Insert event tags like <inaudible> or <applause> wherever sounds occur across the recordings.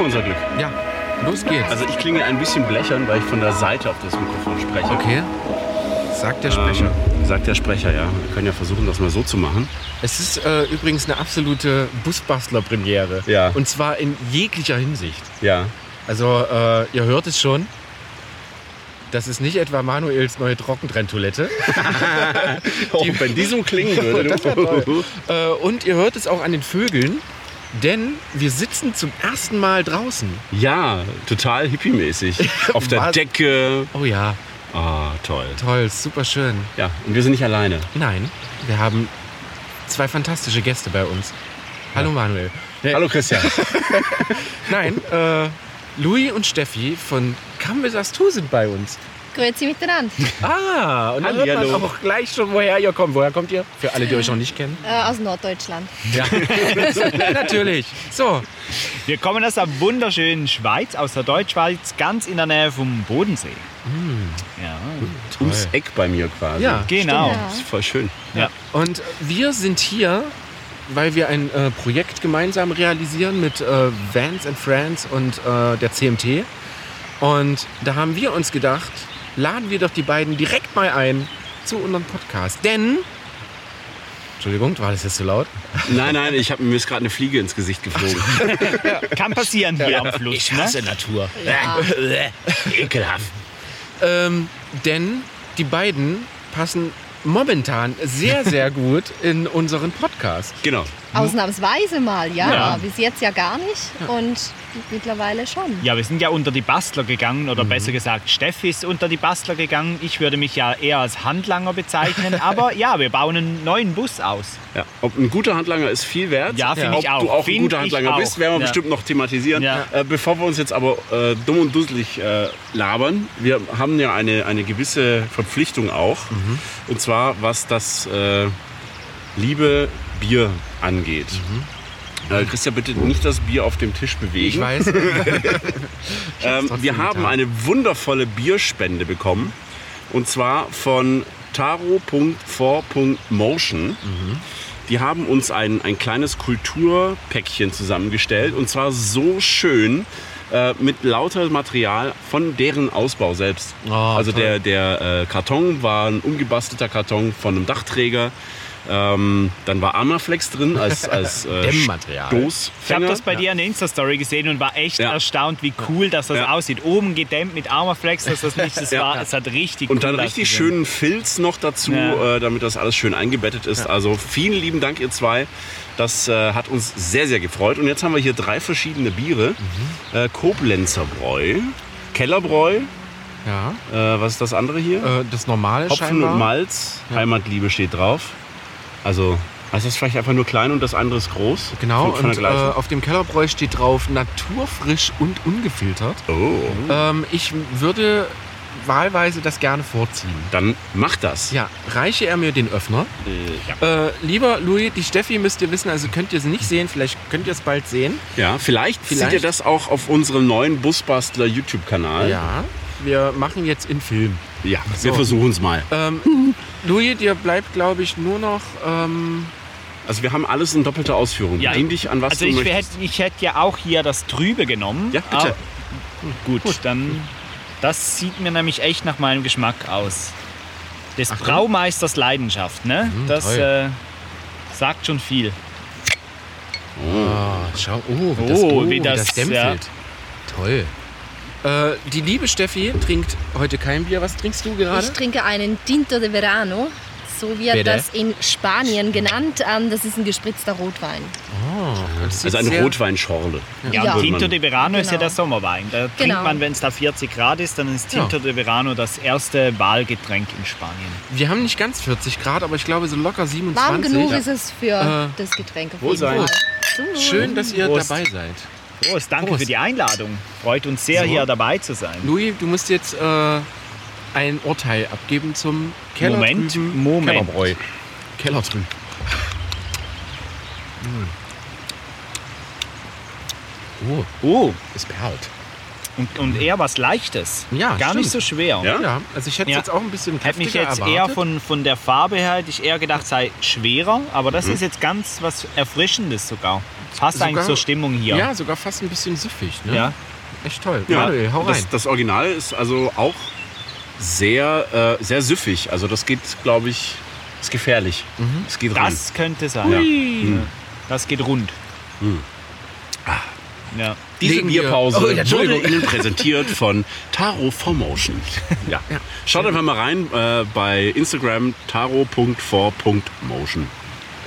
wir unser Glück. Ja, los geht's. Also ich klinge ein bisschen blechern, weil ich von der Seite auf das Mikrofon spreche. okay. Sagt der Sprecher. Ähm, sagt der Sprecher, ja. Wir können ja versuchen, das mal so zu machen. Es ist äh, übrigens eine absolute Busbastler-Premiere. Ja. Und zwar in jeglicher Hinsicht. Ja. Also, äh, ihr hört es schon. Das ist nicht etwa Manuels neue Trockentrenntoilette. <laughs> Oh, wenn die so klingen <laughs> würde. Äh, und ihr hört es auch an den Vögeln, denn wir sitzen zum ersten Mal draußen. ja, total hippie-mäßig. <laughs> Auf der Was? Decke. Oh ja, Ah, toll. toll, super schön. Ja, und wir sind nicht alleine. Nein, wir haben zwei fantastische Gäste bei uns. Hallo Manuel. Nee, Hallo Christian. <laughs> Nein, äh, Louis und Steffi von Cambesastu sind bei uns. Grüezi miteinander. Ah, und dann hört man auch gleich schon, woher ihr kommt. Woher kommt ihr? Für alle, die euch noch nicht kennen. Äh, aus Norddeutschland. Ja, <laughs> natürlich. So, Wir kommen aus der wunderschönen Schweiz, aus der Deutschschweiz, ganz in der Nähe vom Bodensee. Ja, Ums Eck bei mir quasi. Ja. genau. Ja. Das ist voll schön. und wir sind hier, weil wir ein äh, Projekt gemeinsam realisieren mit äh, Vans and Friends und äh, der CMT. Und da haben wir uns gedacht, laden wir doch die beiden direkt mal ein zu unserem Podcast. Denn, Entschuldigung, war das jetzt zu laut? Nein, nein, ich hab, mir ist gerade eine Fliege ins Gesicht geflogen. Kann passieren hier am Fluss. ne? Natur. Ja. <laughs> Ekelhaft. Ähm, denn die beiden passen momentan sehr, sehr gut in unseren Podcast. Genau. Ausnahmsweise mal, ja. Ja. Bis jetzt ja gar nicht. Und mittlerweile schon. Ja, wir sind ja unter die Bastler gegangen, oder besser gesagt, Steffi ist unter die Bastler gegangen. Ich würde mich ja eher als Handlanger bezeichnen, <laughs> aber ja, wir bauen einen neuen Bus aus. Ja. Ob ein guter Handlanger ist viel wert. Ja, finde Ob ich auch. du auch ein Find guter ich Handlanger bist, werden wir Ja. bestimmt noch thematisieren. Ja. Äh, bevor wir uns jetzt aber äh, dumm und dusselig äh, labern, wir haben ja eine, eine gewisse Verpflichtung auch. Mhm. Und zwar, was das äh, liebe Bier angeht. Äh, Christian, bitte nicht das Bier auf dem Tisch bewegen. Ich weiß. <laughs> Ähm, wir haben eine wundervolle Bierspende bekommen. Und zwar von taro.4.motion. Die haben uns ein, ein kleines Kulturpäckchen zusammengestellt. Und zwar so schön. Äh, mit lauter Material von deren Ausbau selbst. Oh, also toll. der, der äh, Karton war ein umgebastelter Karton von einem Dachträger. Ähm, dann war Armaflex drin als, <laughs> als äh, Dämmmaterial. Ich habe das bei dir in der Insta-Story gesehen und war echt Ja. erstaunt, wie cool dass das Ja. aussieht. Oben gedämmt mit Armaflex, dass das nicht das Ja. war. Es hat richtig Und cool dann richtig schönen Filz noch dazu, Ja. äh, damit das alles schön eingebettet ist. Also vielen lieben Dank, ihr zwei. Das äh, hat uns sehr, sehr gefreut. Und jetzt haben wir hier drei verschiedene Biere. Äh, Koblenzer Bräu, Kellerbräu, Ja, äh, was ist das andere hier? äh, das normale Hopfen scheinbar. und Malz, Heimatliebe steht drauf. Also, also das ist vielleicht einfach nur klein und das andere ist groß. Genau, und äh, auf dem Kellerbräu steht drauf naturfrisch und ungefiltert. oh, Ähm, ich würde wahlweise das gerne vorziehen. dann macht das. Ja, reiche er mir den Öffner. Äh, Äh, lieber Louis, die Steffi müsst ihr wissen, also könnt ihr sie nicht sehen, vielleicht könnt ihr es bald sehen. ja, vielleicht, Vielleicht. seht ihr das auch auf unserem neuen Busbastler YouTube-Kanal. Ja, wir machen jetzt in Film. Ja, wir So. versuchen es mal. Ähm, <laughs> Louis, dir bleibt, glaube ich, nur noch. Ähm, Also wir haben alles in doppelter Ausführung. Ja. Bedien dich an was Also du ich möchtest. hätte, ich hätte ja auch hier das Trübe genommen. Ja, bitte. Ah, gut, dann das sieht mir nämlich echt nach meinem Geschmack aus. Des Achtung. Braumeisters Leidenschaft, ne? Mhm, das äh, sagt schon viel. oh, schau, oh, wie das, Oh, oh, wie wie das, das, dämpfelt. Toll. Äh, die liebe Steffi trinkt heute kein Bier. Was trinkst du gerade? Ich trinke einen Tinto de Verano. So wird Bitte? das in Spanien genannt. Ähm, das ist ein gespritzter Rotwein. Oh, Also eine Rotweinschorle. Ja, Ja. Tinto de Verano ist ja Genau. der Sommerwein. Da trinkt Genau. man, wenn es da 40 Grad ist, dann ist Ja. Tinto de Verano das erste Wahlgetränk in Spanien. Wir haben nicht ganz 40 Grad, aber ich glaube so locker 27. Warm genug Ja. ist es für Äh, das Getränk auf jeden Fall. Schön, dass ihr Prost. dabei seid. Prost, danke Prost. für die Einladung. Freut uns sehr, So. hier dabei zu sein. Louis, du musst jetzt äh, ein Urteil abgeben zum Keller Moment, drüben. Moment. Kellerbräu. Keller drüben. Mm. Oh, Oh, es perlt. Und, und eher was Leichtes. Ja, Gar nicht stimmt. so schwer. Ja? Ja, also ich hätte Ja. jetzt auch ein bisschen Hätte mich kräftiger jetzt erwartet. eher von, von der Farbe her, hätte ich eher gedacht, sei schwerer. Aber Mhm. das ist jetzt ganz was Erfrischendes sogar. Passt Sogar- eigentlich zur Stimmung hier. Ja, sogar fast ein bisschen süffig. Ne? Ja. Echt toll. Ja, Manuel, hau rein. das, das Original ist also auch sehr, äh, sehr süffig. Also das geht, glaube ich, ist gefährlich. Mhm. Es geht rein. Das könnte sein. Ja. Ja. Das geht rund. Ja. Diese Legen wir- Bierpause Oh, wurde Entschuldigung. Ihnen präsentiert von Taro Formotion. Ja. Ja. Schaut einfach mal rein äh, bei Instagram taro.for.motion.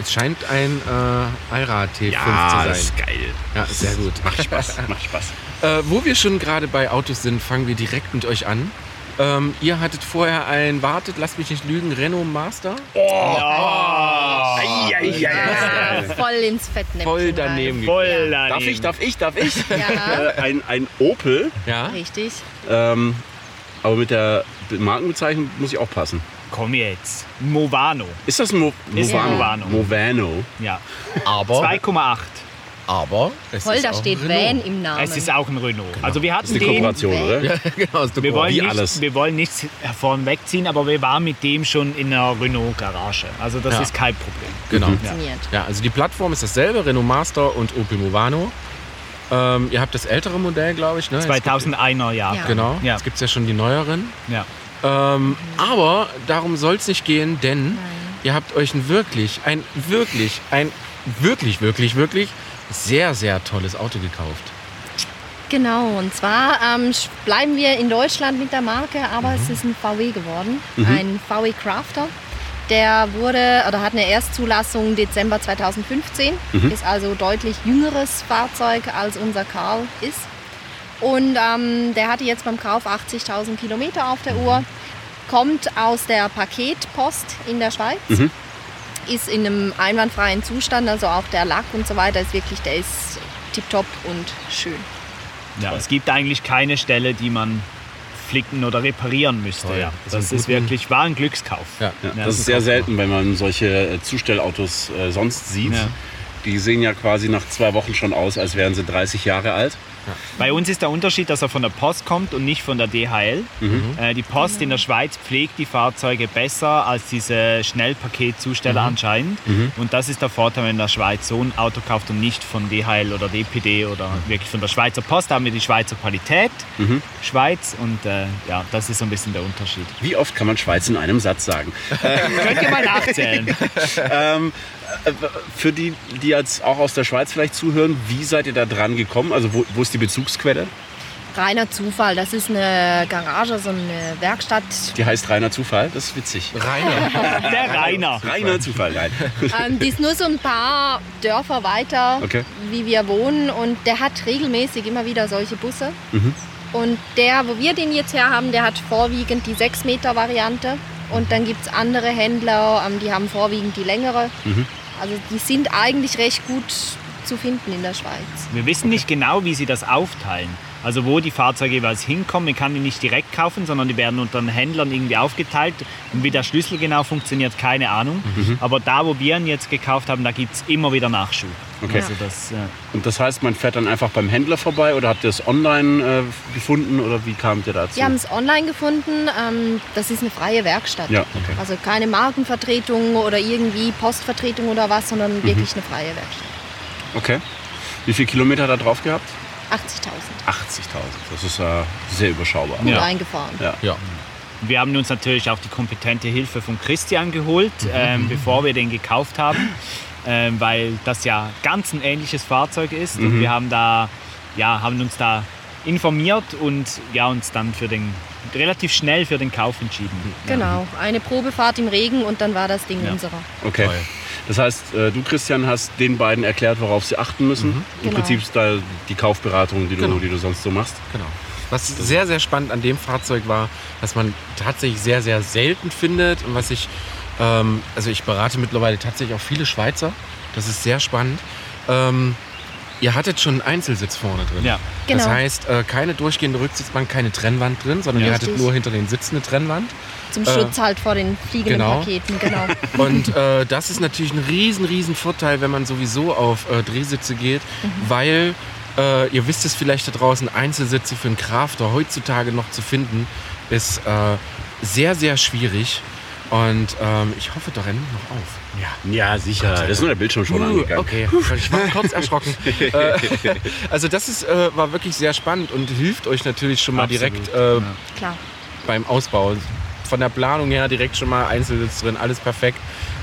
Es scheint ein äh, Allrad T5 Ja, zu das sein. ist geil. Ja, sehr gut. Macht Spaß, macht Spaß. <laughs> Äh, wo wir schon gerade bei Autos sind, fangen wir direkt mit euch an. Ähm, ihr hattet vorher ein, wartet, lasst mich nicht lügen, Renault Master. Voll ins Fettnäpfchen. Voll daneben. Voll Darf daneben. ich, darf ich, darf ich? Ja, Äh, ein, ein Opel, Ja? richtig. ähm, aber mit der Markenbezeichnung muss ich auch passen. Komm jetzt. Movano. Ist das ein Mo Ist Movano? ein Movano. Movano. Ja. Aber, 2,8. Aber es auch steht ein Van Renault. im Namen. Es ist auch ein Renault. Also wir Das hatten ist die den. Kooperation, oder? Ja, <laughs> genau. ist Wir wollen, Wie nicht, alles. wir wollen nichts vorn wegziehen, aber wir waren mit dem schon in einer Renault-Garage. Also das Ja. ist kein Problem. Genau. Funktioniert. Ja, also die Plattform ist dasselbe, Renault Master und Opel Movano. Ähm, ihr habt das ältere Modell, glaube ich. Ne? Es 2001er Jahr. Ja. Genau, Ja. jetzt gibt es ja schon die neueren. Ja. Ähm, aber darum soll es nicht gehen, denn ihr habt euch ein wirklich, ein wirklich, ein wirklich, wirklich, wirklich sehr, sehr tolles Auto gekauft. Genau, und zwar ähm, bleiben wir in Deutschland mit der Marke, aber Mhm. es ist ein VW geworden, ein VW Crafter. Der wurde oder hat eine Erstzulassung Dezember 2015, ist also deutlich jüngeres Fahrzeug als unser Karl ist. Und ähm, der hatte jetzt beim Kauf 80.000 Kilometer auf der Uhr, kommt aus der Paketpost in der Schweiz, ist in einem einwandfreien Zustand, also auch der Lack und so weiter ist wirklich, der ist tipptopp und schön. Ja, es gibt eigentlich keine Stelle, die man flicken oder reparieren müsste. Toll. Ja. Das einen ist wirklich, war ein Glückskauf. Ja. Ja, das ist das sehr ist auch selten, wenn man solche äh, Zustellautos äh, sonst sieht. Die sehen ja quasi nach zwei Wochen schon aus, als wären sie 30 Jahre alt. Bei uns ist der Unterschied, dass er von der Post kommt und nicht von der DHL. Äh, die Post in der Schweiz pflegt die Fahrzeuge besser als diese Schnellpaketzusteller anscheinend. Und das ist der Vorteil, wenn in der Schweiz so ein Auto kauft und nicht von DHL oder DPD oder wirklich von der Schweizer Post. Da haben wir die Schweizer Qualität, Schweiz und äh, ja, das ist so ein bisschen der Unterschied. Wie oft kann man Schweiz in einem Satz sagen? <laughs> Könnt ihr mal <laughs> nachzählen. ähm, äh, für die, die jetzt auch aus der Schweiz vielleicht zuhören, wie seid ihr da dran gekommen? Also wo, wo ist die Bezugsquelle? Reiner Zufall, das ist eine Garage, so eine Werkstatt. Die heißt reiner Zufall. Das ist witzig. Rainer. <laughs> Der Rainer. Reiner Zufall, nein. Ähm, die ist nur so ein paar Dörfer weiter, Okay. wie wir wohnen. Und der hat regelmäßig immer wieder solche Busse. Mhm. Und der, wo wir den jetzt her haben, der hat vorwiegend die 6 Meter Variante. Und dann gibt es andere Händler, ähm, die haben vorwiegend die längere. Mhm. Also die sind eigentlich recht gut zu finden in der Schweiz. Wir wissen nicht genau, wie sie das aufteilen. Also wo die Fahrzeuge jeweils hinkommen. Man kann die nicht direkt kaufen, sondern die werden unter den Händlern irgendwie aufgeteilt. Und wie der Schlüssel genau funktioniert, keine Ahnung. Aber da, wo wir ihn jetzt gekauft haben, da gibt es immer wieder Nachschub. Okay. Also das, äh, Und das heißt, man fährt dann einfach beim Händler vorbei oder habt ihr es online äh, gefunden oder wie kamt ihr dazu? Wir haben es online gefunden. Ähm, das ist eine freie Werkstatt. Ja, okay. Also keine Markenvertretung oder irgendwie Postvertretung oder was, sondern Mhm. wirklich eine freie Werkstatt. Okay. Wie viele Kilometer da drauf gehabt? 80.000 80.000. Das ist äh, sehr überschaubar. gut Ja. eingefahren. Ja. Ja. wir haben uns natürlich auch die kompetente Hilfe von Christian geholt, Mhm. ähm, bevor wir den gekauft haben. Ähm, weil das ja ganz ein ähnliches Fahrzeug ist. Mhm. Und wir haben, da, ja, haben uns da informiert und ja, uns dann für den, relativ schnell für den Kauf entschieden. Genau, eine Probefahrt im Regen und dann war das Ding Ja. unserer. Okay. Toll. Das heißt, äh, du Christian hast den beiden erklärt, worauf sie achten müssen. Im Genau. Prinzip ist da die Kaufberatung, die du, Genau. die du sonst so machst. Genau. Was sehr, sehr spannend an dem Fahrzeug war, dass man tatsächlich sehr, sehr selten findet und was ich, ähm, also ich berate mittlerweile tatsächlich auch viele Schweizer. Das ist sehr spannend. Ähm, ihr hattet schon einen Einzelsitz vorne drin. Ja. Genau. Das heißt, äh, keine durchgehende Rücksitzbank, keine Trennwand drin, sondern Ja. ihr hattet Richtig. nur hinter den Sitzen eine Trennwand. Zum Äh, Schutz halt vor den fliegenden genau. Paketen, genau. <laughs> Und äh, das ist natürlich ein riesen, riesen Vorteil, wenn man sowieso auf äh, Drehsitze geht, weil Äh, ihr wisst es vielleicht da draußen, Einzelsitze für einen Crafter heutzutage noch zu finden, ist äh, sehr, sehr schwierig. Und ähm, ich hoffe, da rennt noch auf. Ja, ja sicher. Das ist nur der Bildschirm schon Uh, angegangen. okay, ich war kurz erschrocken. <laughs> äh, also das ist, äh, war wirklich sehr spannend und hilft euch natürlich schon mal Absolut, direkt äh, Klar. beim Ausbau. Von der Planung her direkt schon mal Einzelsitz drin, alles perfekt.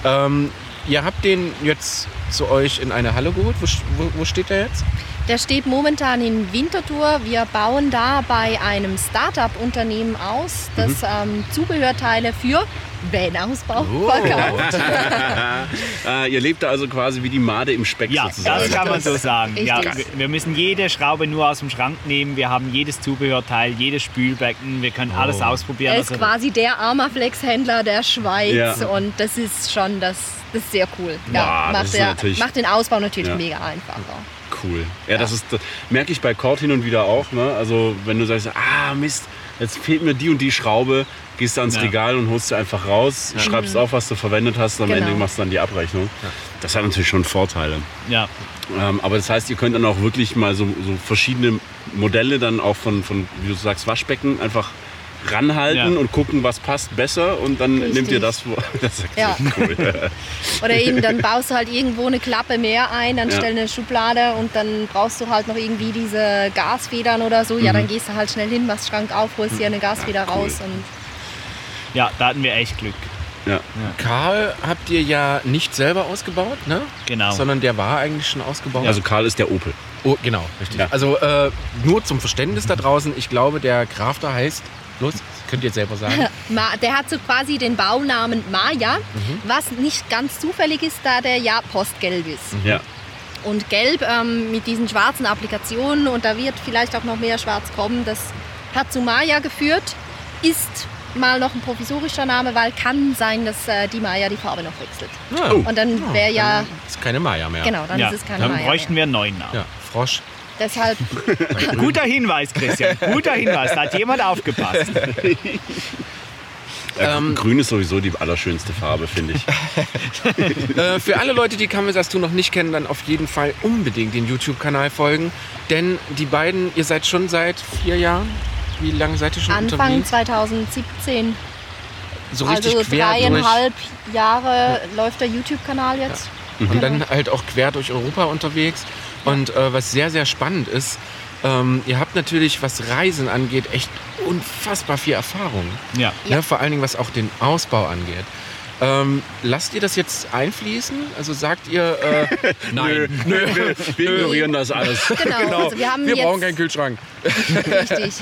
Ähm, ihr habt den jetzt zu euch in eine Halle geholt. Wo, wo, wo steht der jetzt? Der steht momentan in Winterthur. Wir bauen da bei einem Start-up-Unternehmen aus, das ähm, Zubehörteile für Van-Ausbau verkauft. <laughs> äh, ihr lebt da also quasi wie die Made im Speck Ja, sozusagen. das kann man so sagen. Ja, wir müssen jede Schraube nur aus dem Schrank nehmen. Wir haben jedes Zubehörteil, jedes Spülbecken. Wir können alles ausprobieren. Er ist Also, quasi der Armaflex-Händler der Schweiz Ja. und das ist schon das, das ist sehr cool. Wow, das macht, ist der, macht den Ausbau natürlich Ja. mega einfacher. Cool. Ja, das ist das merke ich bei Cord hin und wieder auch. Ne? Also wenn du sagst, ah Mist, jetzt fehlt mir die und die Schraube, gehst du ans Ja. Regal und holst sie einfach raus, schreibst auf, was du verwendet hast, und am Genau. Ende machst du dann die Abrechnung. Das hat natürlich schon Vorteile. ja, Ähm, aber das heißt, ihr könnt dann auch wirklich mal so, so verschiedene Modelle dann auch von, von, wie du sagst, Waschbecken einfach ranhalten Ja. und gucken, was passt besser und dann Richtig. nehmt ihr das vor. <laughs> Das ist Ja. cool. <laughs> Oder eben, dann baust du halt irgendwo eine Klappe mehr ein, dann Ja. stell eine Schublade und dann brauchst du halt noch irgendwie diese Gasfedern oder so. Mhm. Ja, dann gehst du halt schnell hin, machst Schrank auf, holst dir eine Gasfeder cool. raus und ja, da hatten wir echt Glück. ja. Karl habt ihr ja nicht selber ausgebaut, ne? Genau. Sondern der war eigentlich schon ausgebaut. Also Karl ist der Opel. oh, genau, richtig. Ja. Also äh, nur zum Verständnis da draußen, ich glaube, der Crafter heißt, los, könnt ihr jetzt selber sagen. <laughs> Ma- der hat so quasi den Baunamen Maya, Mhm. was nicht ganz zufällig ist, da der ja postgelb ist. Ja. Und gelb ähm, mit diesen schwarzen Applikationen und da wird vielleicht auch noch mehr schwarz kommen, das hat zu Maya geführt, ist mal noch ein provisorischer Name, weil kann sein, dass äh, die Maya die Farbe noch wechselt. Ah, Und dann wäre ja, ist keine Maya mehr. genau, dann ja, ist es keine dann Maya bräuchten mehr. wir einen neuen Namen. Ja, Frosch. Deshalb, <laughs> Guter Hinweis, Christian. Guter Hinweis. Da hat jemand aufgepasst. Äh, Grün ist sowieso die allerschönste Farbe, finde ich. <laughs> Äh, für alle Leute, die Kamesastu noch nicht kennen, dann auf jeden Fall unbedingt den YouTube-Kanal folgen. Denn die beiden, ihr seid schon seit vier Jahren. Wie lange seid ihr schon Anfang unterwegs? 2017, So richtig also quer durch. dreieinhalb Jahre läuft der YouTube-Kanal jetzt. Und dann halt auch quer durch Europa unterwegs. Und äh, was sehr, sehr spannend ist, ähm, ihr habt natürlich, was Reisen angeht, echt unfassbar viel Erfahrung. Ja. Ja. Ne, vor allen Dingen, was auch den Ausbau angeht. Ähm, lasst ihr das jetzt einfließen? Also sagt ihr, äh, <laughs> Nö, nö, wir, wir ignorieren das alles. <laughs> Genau, also wir haben wir brauchen keinen Kühlschrank. richtig.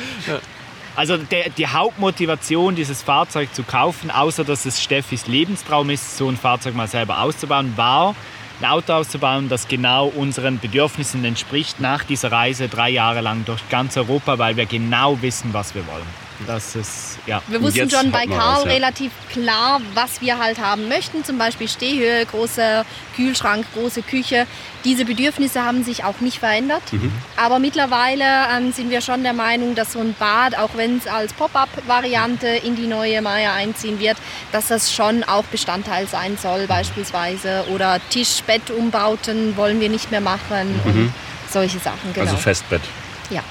Also der, die Hauptmotivation, dieses Fahrzeug zu kaufen, außer dass es Steffis Lebenstraum ist, so ein Fahrzeug mal selber auszubauen, war ein Auto auszubauen, das genau unseren Bedürfnissen entspricht, nach dieser Reise drei Jahre lang durch ganz Europa, weil wir genau wissen, was wir wollen. Das ist, ja. Wir wussten schon bei Karl raus, ja. relativ klar, was wir halt haben möchten. Zum Beispiel Stehhöhe, großer Kühlschrank, große Küche. Diese Bedürfnisse haben sich auch nicht verändert. Mhm. Aber mittlerweile ähm, sind wir schon der Meinung, dass so ein Bad, auch wenn es als Pop-up-Variante in die neue Maya einziehen wird, dass das schon auch Bestandteil sein soll beispielsweise. Oder Tisch-Bett-Umbauten wollen wir nicht mehr machen und solche Sachen. Genau. Mhm. Also Festbett. ja.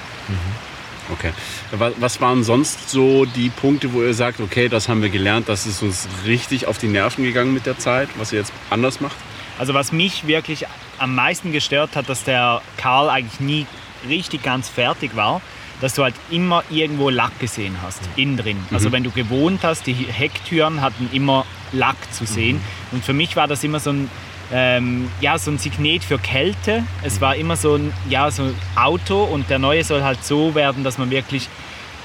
Okay. Wa- Was waren sonst so die Punkte, wo ihr sagt, okay, das haben wir gelernt, das ist uns richtig auf die Nerven gegangen mit der Zeit, was ihr jetzt anders macht? Also was mich wirklich am meisten gestört hat, dass der Karl eigentlich nie richtig ganz fertig war, dass du halt immer irgendwo Lack gesehen hast, innen drin. Also wenn du gewohnt hast, die Hecktüren hatten immer Lack zu sehen. Und für mich war das immer so ein, ähm, ja, so ein Signet für Kälte. Es war immer so ein, ja, so ein Auto und der neue soll halt so werden, dass man wirklich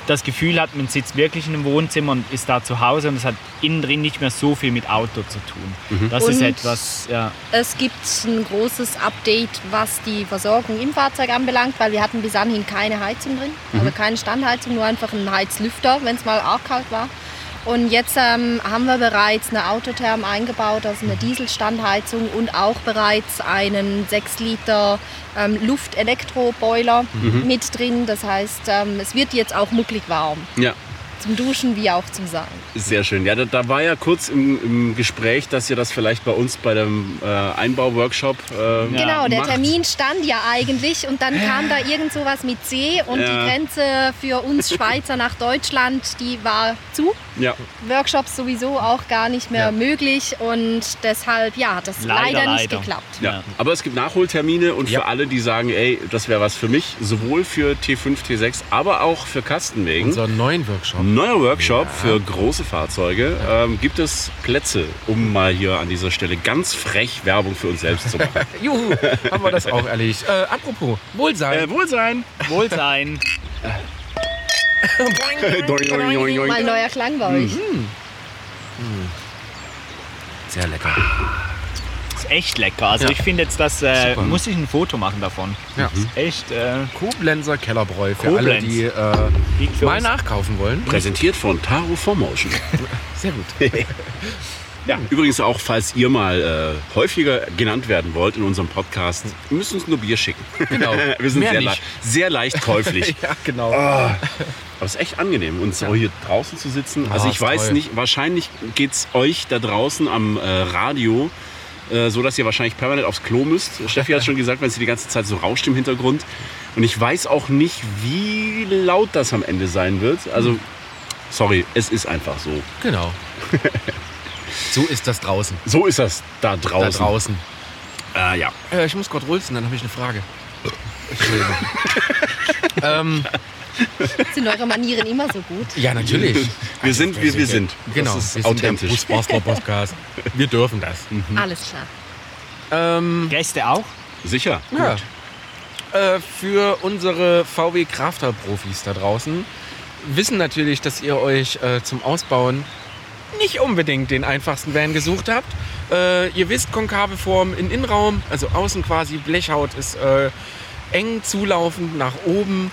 das Gefühl hat, man sitzt wirklich in einem Wohnzimmer und ist da zu Hause und es hat innen drin nicht mehr so viel mit Auto zu tun. Das ist Und- etwas, ja. Es gibt ein großes Update, was die Versorgung im Fahrzeug anbelangt, weil wir hatten bis anhin keine Heizung drin, also keine Standheizung, nur einfach einen Heizlüfter, wenn es mal arg kalt war. Und jetzt ähm, haben wir bereits eine Autotherm eingebaut, also eine Dieselstandheizung und auch bereits einen 6 Liter ähm, Luft-Elektroboiler mit drin. Das heißt, ähm, es wird jetzt auch mucklig warm. Ja. Zum Duschen wie auch zum Sagen. Sehr schön. Ja, da, da war ja kurz im, im Gespräch, dass ihr das vielleicht bei uns bei dem äh, Einbauworkshop äh, Genau, der macht. Termin stand ja eigentlich und dann kam da irgend sowas mit See und Ja. die Grenze für uns <laughs> Schweizer nach Deutschland, die war zu. Ja, Workshops sowieso auch gar nicht mehr Ja. möglich und deshalb ja, hat das Leider, leider, nicht leider. geklappt. ja. Ja. Aber es gibt Nachholtermine und Ja. für alle, die sagen, ey, das wäre was für mich, sowohl für T5, T6, aber auch für Kastenwegen. Unser neuen Workshop. Neuer Workshop für große Fahrzeuge. Ähm, gibt es Plätze, um mal hier an dieser Stelle ganz frech Werbung für uns selbst zu machen? <laughs> Juhu, haben wir das auch erledigt. Äh, apropos, Wohlsein. äh, Wohlsein! Wohlsein. Doing, doing, doing, doing. Mal ein neuer Klang bei euch. Sehr lecker. Ist echt lecker. Also Ja. ich finde jetzt, das äh, muss ich ein Foto machen davon. Ja. Echt äh, Koblenzer Kellerbräu für Koblenz. alle, die äh, mal uns. nachkaufen wollen. Präsentiert von Taro Formotion. <laughs> Sehr gut. <laughs> Ja, übrigens auch, falls ihr mal äh, häufiger genannt werden wollt in unserem Podcast, ihr müsst uns nur Bier schicken. Genau. <laughs> Wir sind sehr, le sehr leicht käuflich. ja, genau. Aber es ist echt angenehm, und so hier draußen zu sitzen. Also Ah, ich weiß toll. nicht, wahrscheinlich geht es euch da draußen am äh, Radio äh, so, dass ihr wahrscheinlich permanent aufs Klo müsst. <laughs> Steffi hat schon gesagt, wenn es die ganze Zeit so rauscht im Hintergrund. Und ich weiß auch nicht, wie laut das am Ende sein wird. Also, sorry, es ist einfach so. Genau. <laughs> So ist das draußen. So ist das da Da draußen. draußen. Äh, ja. Äh, ich muss gerade rülpsen, dann habe ich eine Frage. <laughs> Entschuldigung. ähm, Sind eure Manieren immer so gut? ja, natürlich. Wir sind, wir, wir sind. Genau, Das ist wir sind der authentisch. Busbastler Podcast. <laughs> Wir dürfen das. Alles klar. Ähm, Gäste auch? Sicher. ja. Äh, für unsere VW Crafter Profis da draußen wissen natürlich, dass ihr euch äh, zum Ausbauen nicht unbedingt den einfachsten Van gesucht habt. Äh, ihr wisst, konkave Form in Innenraum, also außen quasi Blechhaut ist äh, eng zulaufend nach oben.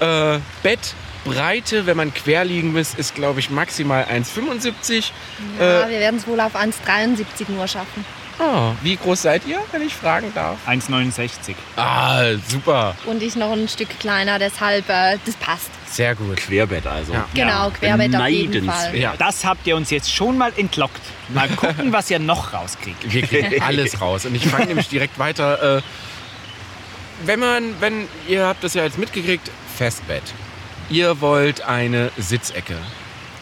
Äh, Bettbreite, wenn man quer liegen muss, ist glaube ich maximal 1,75. Ja, Äh, wir werden es wohl auf 1,73 nur schaffen. Ah, wie groß seid ihr, wenn ich fragen darf? 1,69. Ah, super. Und ich noch ein Stück kleiner, deshalb äh, das passt. Sehr gut. Querbett also. Ja. Genau, Querbett auf jeden. Fall. Ja. Das habt ihr uns jetzt schon mal entlockt. Mal gucken, <laughs> was ihr noch rauskriegt. Wir kriegen <laughs> alles raus. Und ich fange nämlich direkt weiter. Äh, wenn man, wenn, ihr habt das ja jetzt mitgekriegt, Festbett. Ihr wollt eine Sitzecke.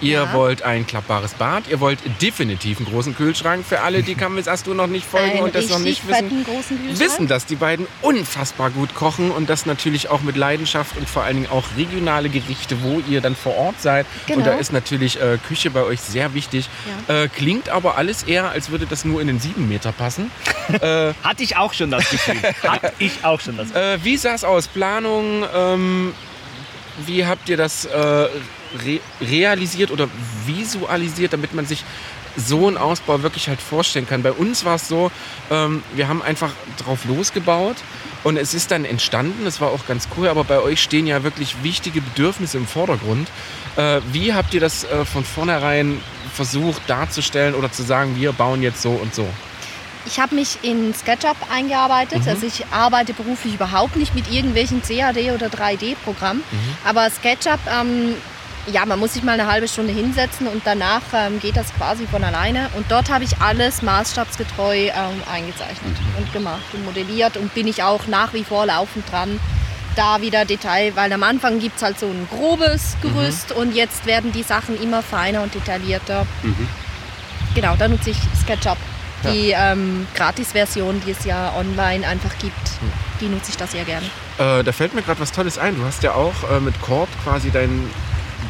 Ihr Ja. wollt ein klappbares Bad. Ihr wollt definitiv einen großen Kühlschrank. Für alle, die Kamis Astu noch nicht folgen Einen und das noch nicht wissen. fetten großen Kühlschrank. wissen, dass die beiden unfassbar gut kochen und das natürlich auch mit Leidenschaft und vor allen Dingen auch regionale Gerichte, wo ihr dann vor Ort seid. Genau. Und da ist natürlich äh, Küche bei euch sehr wichtig. Äh, klingt aber alles eher, als würde das nur in den sieben Meter passen. <laughs> äh, Hatte ich auch schon das Gefühl. Hatte ich auch schon das Gefühl. äh, wie sah es aus? Planung? Ähm, wie habt ihr das äh, re realisiert oder visualisiert, damit man sich so einen Ausbau wirklich halt vorstellen kann? Bei uns war es so, ähm, wir haben einfach drauf losgebaut und es ist dann entstanden. Das war auch ganz cool, aber bei euch stehen ja wirklich wichtige Bedürfnisse im Vordergrund. Äh, wie habt ihr das äh, von vornherein versucht darzustellen oder zu sagen, wir bauen jetzt so und so? Ich habe mich in SketchUp eingearbeitet. Mhm. Also ich arbeite beruflich überhaupt nicht mit irgendwelchen CAD oder 3D-Programmen. Mhm. Aber SketchUp, ähm, ja, man muss sich mal eine halbe Stunde hinsetzen und danach ähm, geht das quasi von alleine. Und dort habe ich alles maßstabsgetreu ähm, eingezeichnet Mhm. und gemacht und modelliert und bin ich auch nach wie vor laufend dran. Da wieder Detail, weil am Anfang gibt es halt so ein grobes Gerüst Mhm. und jetzt werden die Sachen immer feiner und detaillierter. Genau, da nutze ich SketchUp. Die ähm, Gratis-Version, die es ja online einfach gibt, Hm. die nutze ich da sehr gerne. Äh, da fällt mir gerade was Tolles ein. Du hast ja auch äh, mit Korb quasi deinen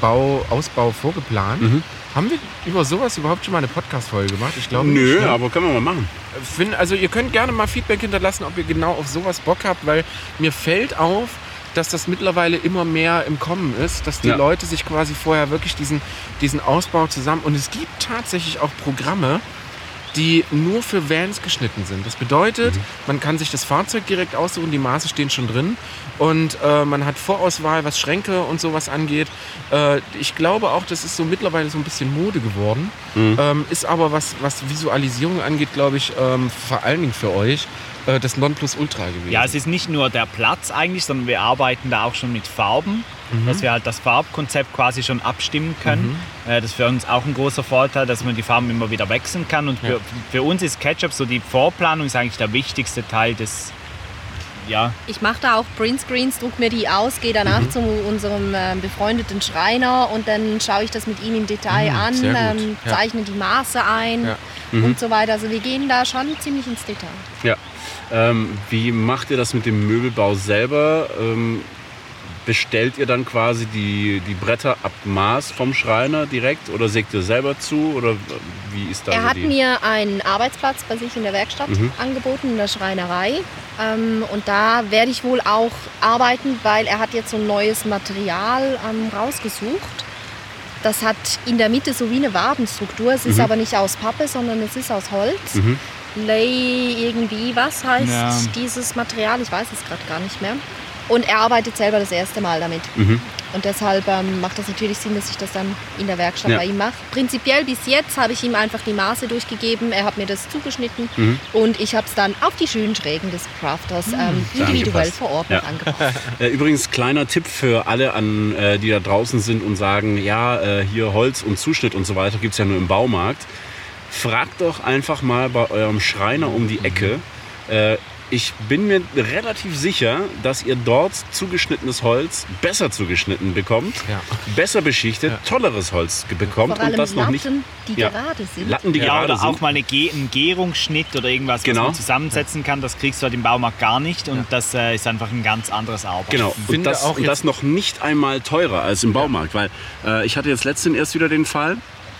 Bau, Ausbau vorgeplant. Mhm. Haben wir über sowas überhaupt schon mal eine Podcast-Folge gemacht? Ich glaube Nö, nicht. ne? aber können wir mal machen. Find, also ihr könnt gerne mal Feedback hinterlassen, ob ihr genau auf sowas Bock habt, weil mir fällt auf, dass das mittlerweile immer mehr im Kommen ist, dass die Ja. Leute sich quasi vorher wirklich diesen, diesen Ausbau zusammen... Und es gibt tatsächlich auch Programme, die nur für Vans geschnitten sind. Das bedeutet, Mhm. man kann sich das Fahrzeug direkt aussuchen, die Maße stehen schon drin und äh, man hat Vorauswahl, was Schränke und sowas angeht. Äh, ich glaube auch, das ist so mittlerweile so ein bisschen Mode geworden. Mhm. Ähm, ist aber was, was Visualisierung angeht, glaube ich, ähm, vor allen Dingen für euch äh, das Nonplusultra gewesen. Ja, es ist nicht nur der Platz eigentlich, sondern wir arbeiten da auch schon mit Farben, dass wir halt das Farbkonzept quasi schon abstimmen können. Äh, Das ist für uns auch ein großer Vorteil, dass man die Farben immer wieder wechseln kann. Und für, für uns ist Ketchup so die Vorplanung ist eigentlich der wichtigste Teil des, ja, Ich mache da auch Printscreens, druck mir die aus, gehe danach Mhm. zu unserem ähm, befreundeten Schreiner und dann schaue ich das mit ihm im Detail Mhm, an, ähm, Ja. zeichne die Maße ein Ja. und so weiter. Also wir gehen da schon ziemlich ins Detail. Ja. Ähm, wie macht ihr das mit dem Möbelbau selber? Ähm, bestellt ihr dann quasi die, die Bretter ab Maß vom Schreiner direkt oder sägt ihr selber zu? Oder wie ist da Er so hat mir einen Arbeitsplatz bei sich in der Werkstatt Mhm. angeboten, in der Schreinerei. Ähm, und da werde ich wohl auch arbeiten, weil er hat jetzt so ein neues Material ähm, rausgesucht. Das hat in der Mitte so wie eine Wabenstruktur. Es ist Mhm. aber nicht aus Pappe, sondern es ist aus Holz. Mhm. Lay irgendwie, was heißt Ja. dieses Material? Ich weiß es gerade gar nicht mehr. Und er arbeitet selber das erste Mal damit. Mhm. Und deshalb ähm, macht das natürlich Sinn, dass ich das dann in der Werkstatt Ja. bei ihm mache. Prinzipiell bis jetzt habe ich ihm einfach die Maße durchgegeben. Er hat mir das zugeschnitten Mhm. und ich habe es dann auf die schönen Schrägen des Crafters ähm, individuell angepasst. vor Ort Ja. angebracht. <laughs> Äh, übrigens, kleiner Tipp für alle, an, äh, die da draußen sind und sagen, ja, äh, hier Holz und Zuschnitt und so weiter gibt es ja nur im Baumarkt. Fragt doch einfach mal bei eurem Schreiner um die Ecke. Äh, ich bin mir relativ sicher, dass ihr dort zugeschnittenes Holz besser zugeschnitten bekommt, Ja. besser beschichtet, tolleres Holz bekommt Vor allem und das noch Latten, nicht. die Ja. gerade sind. Latten, die ja gerade oder sind. auch mal eine Ge einen Gärungsschnitt oder irgendwas, Genau. was man zusammensetzen kann. Das kriegst du halt im Baumarkt gar nicht und das äh, ist einfach ein ganz anderes Arbeiten. Genau, Ich und finde das, auch und das noch nicht einmal teurer als im Baumarkt, weil äh, ich hatte jetzt letztens erst wieder den Fall,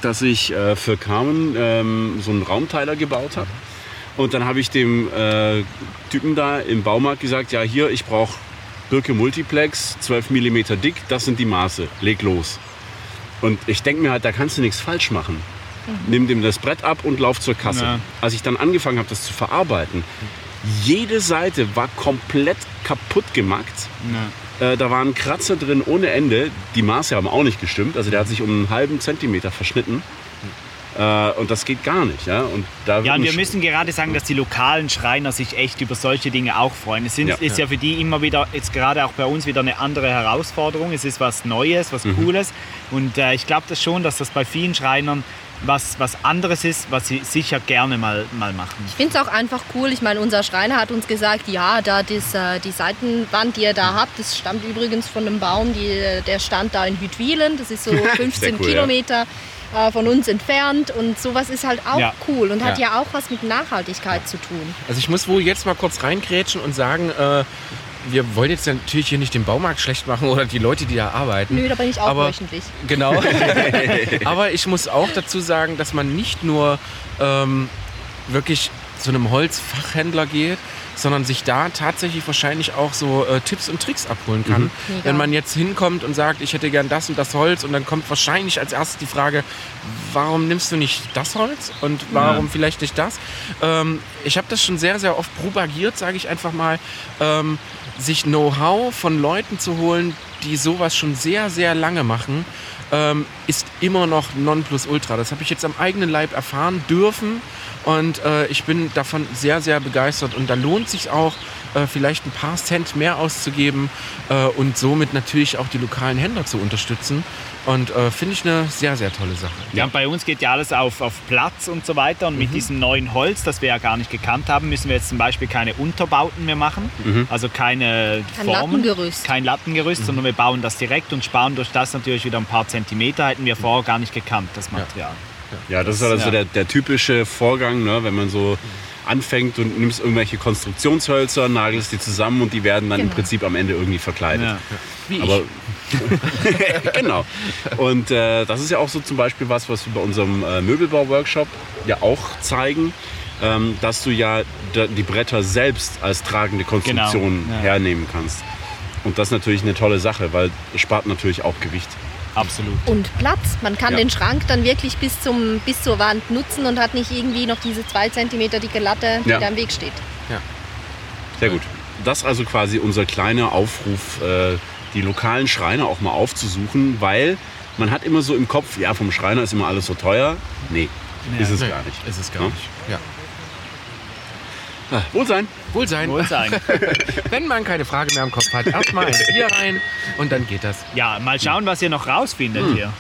dass ich äh, für Carmen ähm, so einen Raumteiler gebaut habe. Und dann habe ich dem äh, Typen da im Baumarkt gesagt, ja hier, ich brauche Birke Multiplex, 12 mm dick, das sind die Maße, leg los. Und ich denke mir halt, da kannst du nichts falsch machen. Nimm dem das Brett ab und lauf zur Kasse. Ja. Als ich dann angefangen habe, das zu verarbeiten, jede Seite war komplett kaputt gemacht. Ja. Äh, da waren Kratzer drin ohne Ende. Die Maße haben auch nicht gestimmt. Also der hat sich um einen halben Zentimeter verschnitten. Äh, und das geht gar nicht. Ja, und da Ja, und wir müssen gerade sagen, dass die lokalen Schreiner sich echt über solche Dinge auch freuen. Es sind, Ja. ist ja für die immer wieder, jetzt gerade auch bei uns wieder eine andere Herausforderung. Es ist was Neues, was Mhm. Cooles. Und äh, ich glaube das schon, dass das bei vielen Schreinern was, was anderes ist, was sie sicher gerne mal, mal machen. Ich finde es auch einfach cool. Ich meine, unser Schreiner hat uns gesagt, ja, da das, äh, die Seitenwand, die ihr da habt, das stammt übrigens von einem Baum, die, der stand da in Hütwilen. Das ist so <laughs> 15 cool, ja. Kilometer äh, von uns entfernt. Und sowas ist halt auch Ja. cool und hat Ja. ja auch was mit Nachhaltigkeit zu tun. Also ich muss wohl jetzt mal kurz reingrätschen und sagen, äh, wir wollen jetzt natürlich hier nicht den Baumarkt schlecht machen oder die Leute, die da arbeiten. Nö, da bin ich auch Aber- wöchentlich. Genau. <laughs> Aber ich muss auch dazu sagen, dass man nicht nur ähm, wirklich zu einem Holzfachhändler geht, sondern sich da tatsächlich wahrscheinlich auch so äh, Tipps und Tricks abholen kann. Mega. Wenn man jetzt hinkommt und sagt, ich hätte gern das und das Holz und dann kommt wahrscheinlich als erstes die Frage, warum nimmst du nicht das Holz und warum Ja. vielleicht nicht das? Ähm, ich habe das schon sehr, sehr oft propagiert, sage ich einfach mal, ähm, sich Know-how von Leuten zu holen, die sowas schon sehr, sehr lange machen, ähm, ist immer noch Nonplusultra. Das habe ich jetzt am eigenen Leib erfahren dürfen und äh, ich bin davon sehr, sehr begeistert. Und da lohnt sich auch, äh, vielleicht ein paar Cent mehr auszugeben äh, und somit natürlich auch die lokalen Händler zu unterstützen. Und äh, finde ich eine sehr, sehr tolle Sache. Ja, und bei uns geht ja alles auf, auf Platz und so weiter. Und Mhm. mit diesem neuen Holz, das wir ja gar nicht gekannt haben, müssen wir jetzt zum Beispiel keine Unterbauten mehr machen. Mhm. Also keine Kein Formen. Lattengerüst. Kein Lattengerüst, Mhm. sondern wir bauen das direkt und sparen durch das natürlich wieder ein paar Zentimeter. Hätten wir vorher gar nicht gekannt, das Material. Ja, das ist also Ja. der, der typische Vorgang, ne, wenn man so anfängt und nimmst irgendwelche Konstruktionshölzer, nagelst die zusammen und die werden dann im Genau. Prinzip am Ende irgendwie verkleidet. Ja. Wie Aber <laughs> genau. Und äh, das ist ja auch so zum Beispiel was, was wir bei unserem äh, Möbelbau-Workshop ja auch zeigen, ähm, dass du ja die Bretter selbst als tragende Konstruktion Genau, ja. hernehmen kannst. Und das ist natürlich eine tolle Sache, weil es spart natürlich auch Gewicht. Absolut. Und Platz. Man kann Ja. den Schrank dann wirklich bis, zum, bis zur Wand nutzen und hat nicht irgendwie noch diese zwei Zentimeter dicke Latte, die Ja. da im Weg steht. Sehr gut. Das also quasi unser kleiner Aufruf, äh, die lokalen Schreiner auch mal aufzusuchen, weil man hat immer so im Kopf, ja, vom Schreiner ist immer alles so teuer. Nee, Ja. ist es Nee, gar nicht. Ist es gar Ja? nicht. Ja. Ah, Wohlsein. Wohlsein. Wohlsein. <laughs> Wenn man keine Frage mehr im Kopf hat, erstmal ein Bier rein und dann geht das. Ja, mal schauen, was ihr noch rausfindet Hm. hier.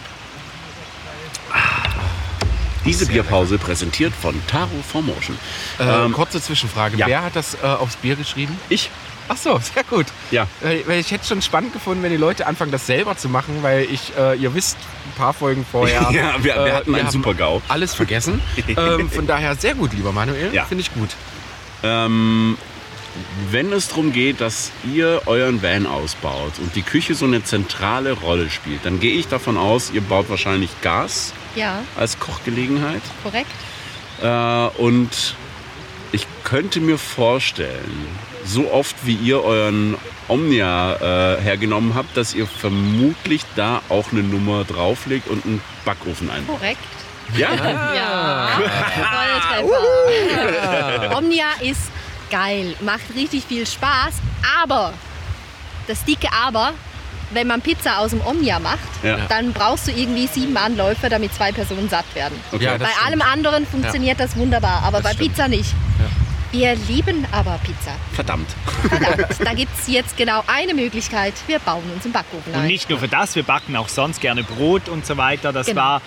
Diese Bierpause präsentiert von Taro Formotion. Äh, Ähm, kurze Zwischenfrage. ja. Wer hat das äh, aufs Bier geschrieben? Ich? Ach so, sehr gut. Ja. Weil, ich hätte schon spannend gefunden, wenn die Leute anfangen, das selber zu machen, weil ich, äh, ihr wisst, ein paar Folgen vorher. <laughs> Ja, wir, wir äh, hatten einen haben Super-GAU. Alles vergessen. <laughs> ähm, von daher sehr gut, lieber Manuel. Ja. Finde ich gut. Ähm, wenn es darum geht, dass ihr euren Van ausbaut und die Küche so eine zentrale Rolle spielt, dann gehe ich davon aus, ihr baut wahrscheinlich Gas Ja, als Kochgelegenheit. korrekt. Äh, und ich könnte mir vorstellen, so oft wie ihr euren Omnia äh, hergenommen habt, dass ihr vermutlich da auch eine Nummer drauflegt und einen Backofen ein. Korrekt. Ja? Ja, Volltreffer. Omnia ist geil, macht richtig viel Spaß, aber das dicke Aber, wenn man Pizza aus dem Omnia macht, Ja. dann brauchst du irgendwie sieben Anläufe, damit zwei Personen satt werden. Okay. Ja, das bei stimmt. allem anderen funktioniert das wunderbar, aber bei stimmt. Pizza nicht. Wir lieben aber Pizza. Verdammt. Verdammt, da gibt es jetzt genau eine Möglichkeit. Wir bauen uns einen Backofen Und ein. nicht nur für das, wir backen auch sonst gerne Brot und so weiter. Das Genau. war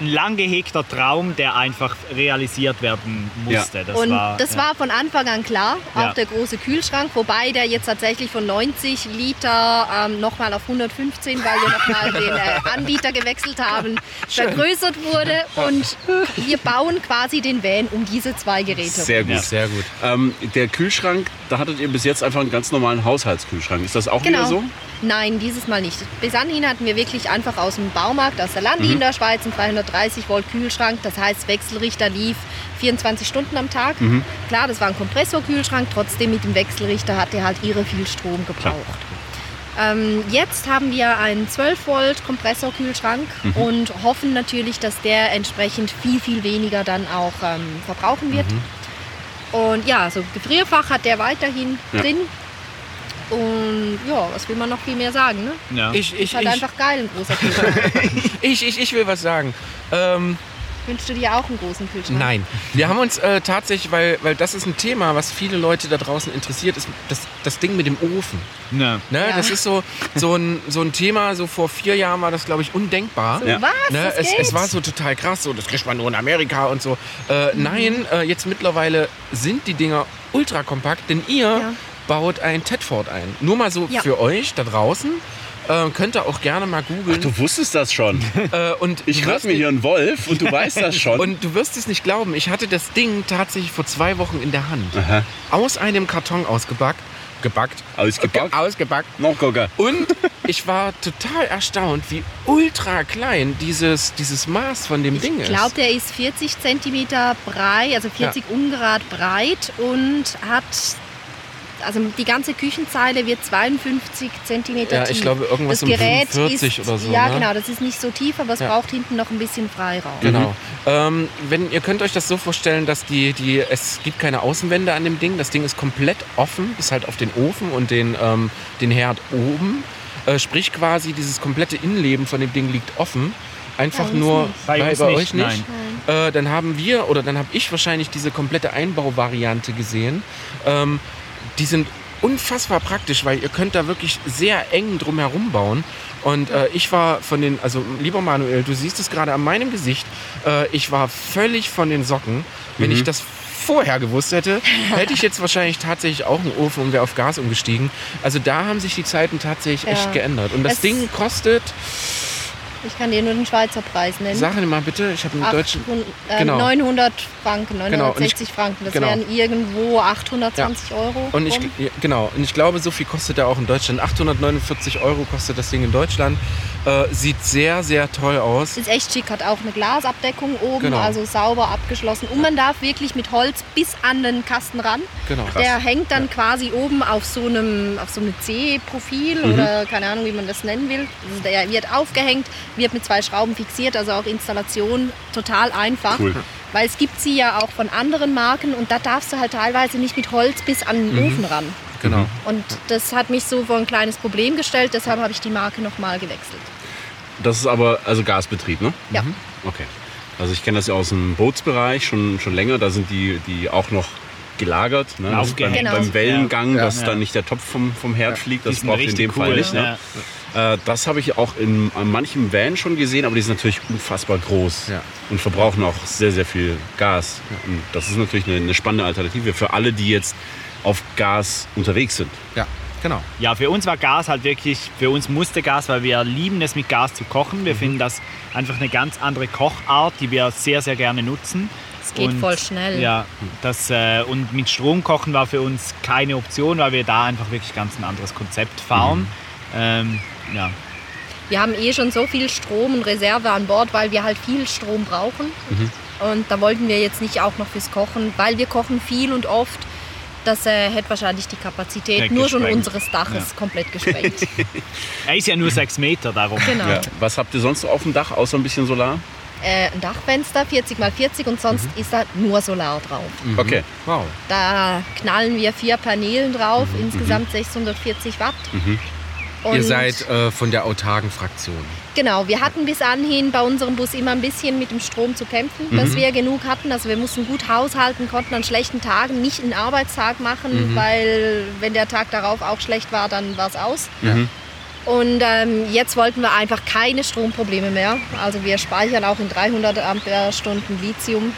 ein lang gehegter Traum, der einfach realisiert werden musste. Das und war, das ja. war von Anfang an klar, auch Ja. der große Kühlschrank, wobei der jetzt tatsächlich von 90 Liter ähm, nochmal auf 115, weil wir nochmal den äh, Anbieter gewechselt haben, vergrößert wurde. Und wir bauen quasi den Van um diese zwei Geräte. Sehr gut. Ja. Sehr gut. Ähm, der Kühlschrank, da hattet ihr bis jetzt einfach einen ganz normalen Haushaltskühlschrank. Ist das auch wieder Genau. so? Nein, dieses Mal nicht. Bis anhin hatten wir wirklich einfach aus dem Baumarkt, aus der Landi Mhm. in der Schweiz, einen 330 Volt Kühlschrank. Das heißt, Wechselrichter lief 24 Stunden am Tag. Mhm. Klar, das war ein Kompressorkühlschrank. Trotzdem mit dem Wechselrichter hat er halt irre viel Strom gebraucht. Ähm, jetzt haben wir einen 12 Volt Kompressorkühlschrank Mhm. und hoffen natürlich, dass der entsprechend viel, viel weniger dann auch ähm, verbrauchen wird. Und ja, so Gefrierfach hat der weiterhin Ja. drin. Und ja, was will man noch viel mehr sagen? Ne? ja. Ich, ich, Ist halt ich, einfach geil, ein großer <laughs> Kühlschrank. ich, ich, ich will was sagen. Ähm, Wünschst du dir auch einen großen Kühlschrank? Nein. Wir haben uns äh, tatsächlich, weil, weil das ist ein Thema, was viele Leute da draußen interessiert, ist das, das Ding mit dem Ofen. Ja. Ne? Ja. Das ist so, so, ein, so ein Thema, so vor vier Jahren war das, glaube ich, undenkbar. So, Ja. Was? Ne, es, es war so total krass, so das kriegt man nur in Amerika und so. Äh, Nein, äh, jetzt mittlerweile sind die Dinger ultra kompakt, denn ihr Ja. Baut ein Tedford ein. Nur mal so Ja. für euch da draußen. Äh, könnt ihr auch gerne mal googeln. Du wusstest das schon. Äh, und Ich wirst mir hier einen Wolf und du weißt das <laughs> schon. Und du wirst es nicht glauben, ich hatte das Ding tatsächlich vor zwei Wochen in der Hand. Aha. Aus einem Karton ausgebackt. Gebackt. Ausgebackt? Ge- Ausgebackt. Noch Gucker. Und ich war total erstaunt, wie ultra klein dieses, dieses Maß von dem Ding Ich ist. glaube, der ist 40 cm breit, also 40 Ungrad breit und hat, also die ganze Küchenzeile wird 52 cm Ja, tief. ich glaube, irgendwas das um Gerät 45 ist, oder so, Ja, ne? genau, das ist nicht so tief, aber es Ja. braucht hinten noch ein bisschen Freiraum. Genau. Ähm, wenn, ihr könnt euch das so vorstellen, dass die, die, es gibt keine Außenwände an dem Ding. Das Ding ist komplett offen, bis halt auf den Ofen und den, ähm, den Herd oben. Äh, sprich quasi, dieses komplette Innenleben von dem Ding liegt offen. Einfach Bei nur nicht. Bei uns bei nicht, euch nicht. nein. Äh, dann haben wir oder dann habe ich wahrscheinlich diese komplette Einbauvariante gesehen. Ähm, die sind unfassbar praktisch, weil ihr könnt da wirklich sehr eng drumherum bauen. Und äh, ich war von den, also lieber Manuel, du siehst es gerade an meinem Gesicht, äh, ich war völlig von den Socken. Wenn ich das vorher gewusst hätte, <laughs> hätte ich jetzt wahrscheinlich tatsächlich auch einen Ofen und wäre auf Gas umgestiegen. Also da haben sich die Zeiten tatsächlich Ja. echt geändert. Und das Es- Ding kostet, Ich kann dir nur den Schweizer Preis nennen. sag mir mal bitte, ich habe einen deutschen, 800, äh, Genau. 900 Franken, Genau, und 960 ich- Franken. Das genau. wären irgendwo 820 Euro. Und ich, rum. ja, genau, und ich glaube, so viel kostet er auch in Deutschland. 849 Euro kostet das Ding in Deutschland. Äh, sieht sehr, sehr toll aus. ist echt schick, hat auch eine Glasabdeckung oben, Genau. also sauber abgeschlossen. Und man darf wirklich mit Holz bis an den Kasten ran. Genau. Der hängt dann quasi oben auf so einem, auf so einem C-Profil Mhm. oder keine Ahnung, wie man das nennen will. Also der wird aufgehängt, wird mit zwei Schrauben fixiert, also auch Installation total einfach. Cool. Weil es gibt sie ja auch von anderen Marken und da darfst du halt teilweise nicht mit Holz bis an den Ofen ran. Genau. Und das hat mich so vor ein kleines Problem gestellt, deshalb habe ich die Marke nochmal gewechselt. Das ist aber also Gasbetrieb, ne? Ja. Okay. Also ich kenne das ja aus dem Bootsbereich schon, schon länger. Da sind die, die auch noch gelagert. Ne? Das beim, Genau. beim Wellengang, Ja. dass Ja. dann nicht der Topf vom, vom Herd fliegt. Das braucht in dem Fall cool, nicht. Ne? Äh, das habe ich auch in, an manchen Van schon gesehen, aber die sind natürlich unfassbar groß Ja. und verbrauchen auch sehr, sehr viel Gas. Und das ist natürlich eine, eine spannende Alternative für alle, die jetzt auf Gas unterwegs sind. Ja, genau. Ja, für uns war Gas halt wirklich, für uns musste Gas, weil wir lieben es mit Gas zu kochen. Mhm. Wir finden das einfach eine ganz andere Kochart, die wir sehr, sehr gerne nutzen. Es geht voll schnell. Ja, das, äh, und mit Strom kochen war für uns keine Option, weil wir da einfach wirklich ganz ein anderes Konzept fahren. Ähm, ja. Wir haben eh schon so viel Strom und Reserve an Bord, weil wir halt viel Strom brauchen. Und da wollten wir jetzt nicht auch noch fürs Kochen, weil wir kochen viel und oft. Das äh, hätte wahrscheinlich die Kapazität Direkt nur schon gesprengt. unseres Daches komplett gesprengt. <laughs> Er ist ja nur sechs Meter darum. genau. Ja. Was habt ihr sonst so auf dem Dach, außer ein bisschen Solar? Äh, ein Dachfenster 40 x 40 und sonst ist da nur Solar drauf. Okay. Wow. Da knallen wir vier Paneelen drauf, insgesamt 640 Watt. Und Ihr seid äh, von der autarken Fraktion. Genau, wir hatten bis anhin bei unserem Bus immer ein bisschen mit dem Strom zu kämpfen, dass wir genug hatten. Also wir mussten gut haushalten, konnten an schlechten Tagen nicht einen Arbeitstag machen, weil wenn der Tag darauf auch schlecht war, dann war es aus. Und ähm, jetzt wollten wir einfach keine Stromprobleme mehr. Also wir speichern auch in 300 Ampere-Stunden Lithium.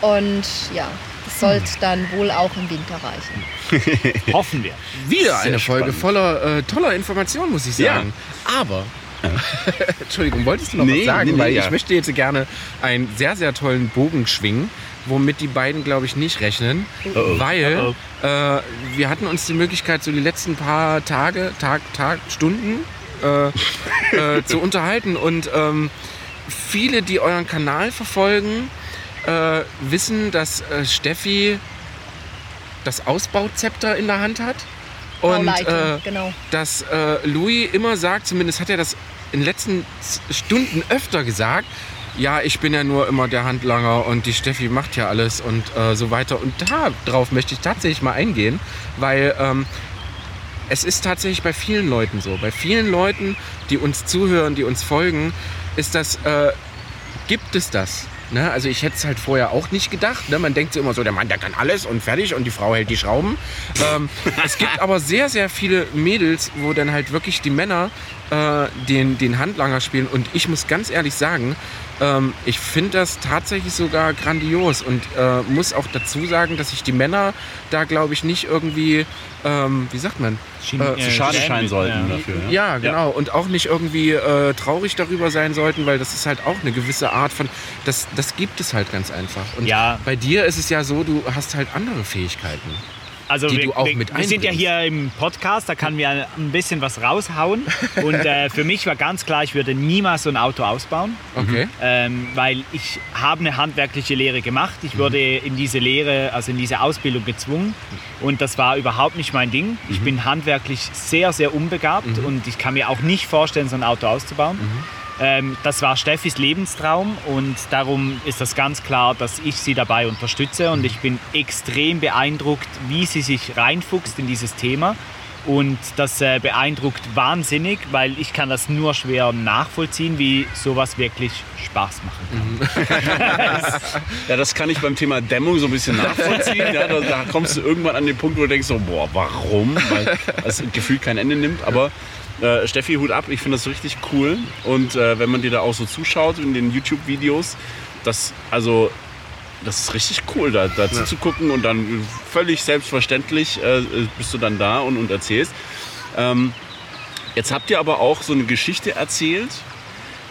Und ja, das sollte dann wohl auch im Winter reichen. <laughs> Hoffen wir. Wieder eine Folge spannend. voller äh, toller Informationen, muss ich Ja. sagen. Aber, <laughs> Entschuldigung, wolltest du noch Nee, was sagen? nee, nee, Weil ja. ich möchte jetzt gerne einen sehr, sehr tollen Bogen schwingen, womit die beiden, glaube ich, nicht rechnen. oh. Weil Äh, wir hatten uns die Möglichkeit, so die letzten paar Tage, Tag, Tag, Stunden äh, <laughs> äh, zu unterhalten. Und ähm, viele, die euren Kanal verfolgen, äh, wissen, dass äh, Steffi das Ausbauzepter in der Hand hat. Und Bauleitung, äh, genau. dass äh, Louis immer sagt, zumindest hat er das in den letzten Stunden öfter gesagt, ja, ich bin ja nur immer der Handlanger und die Steffi macht ja alles und äh, so weiter. Und darauf möchte ich tatsächlich mal eingehen, weil ähm, es ist tatsächlich bei vielen Leuten so. Bei vielen Leuten, die uns zuhören, die uns folgen, ist das, äh, gibt es das. Ne? Also ich hätte es halt vorher auch nicht gedacht. Ne? Man denkt so immer so, der Mann, der kann alles und fertig und die Frau hält die Schrauben. ähm, es gibt aber sehr, sehr viele Mädels, wo dann halt wirklich die Männer äh, den, den Handlanger spielen. Und ich muss ganz ehrlich sagen, ähm, ich finde das tatsächlich sogar grandios und äh, muss auch dazu sagen, dass sich die Männer da, glaube ich, nicht irgendwie, ähm, wie sagt man, Zu schade scheinen sollten Ja. dafür. ja, genau. Und auch nicht irgendwie äh, traurig darüber sein sollten, weil das ist halt auch eine gewisse Art von. Das, das gibt es halt ganz einfach. Und Ja. bei dir ist es ja so, du hast halt andere Fähigkeiten. Also die wir, du auch wir, mit wir sind ja hier im Podcast, da kann wir ein bisschen was raushauen. Und äh, für mich war ganz klar, ich würde niemals so ein Auto ausbauen, Okay. ähm, weil ich habe eine handwerkliche Lehre gemacht. Ich wurde in diese Lehre, also in diese Ausbildung gezwungen und das war überhaupt nicht mein Ding. Ich bin handwerklich sehr, sehr unbegabt und ich kann mir auch nicht vorstellen, so ein Auto auszubauen. Ähm, das war Steffis Lebenstraum und darum ist das ganz klar, dass ich sie dabei unterstütze und ich bin extrem beeindruckt, wie sie sich reinfuchst in dieses Thema. Und das äh, beeindruckt wahnsinnig, weil ich kann das nur schwer nachvollziehen, wie sowas wirklich Spaß machen kann. <laughs> Ja, das kann ich beim Thema Dämmung so ein bisschen nachvollziehen. Ja, da, da kommst du irgendwann an den Punkt, wo du denkst so, boah, warum? Weil das Gefühl kein Ende nimmt. Aber äh, Steffi, Hut ab, ich finde das richtig cool. Und äh, wenn man dir da auch so zuschaut in den YouTube-Videos, das, also, das ist richtig cool, da, da zuzugucken und dann völlig selbstverständlich äh, bist du dann da und, und erzählst. Ähm, jetzt habt ihr aber auch so eine Geschichte erzählt,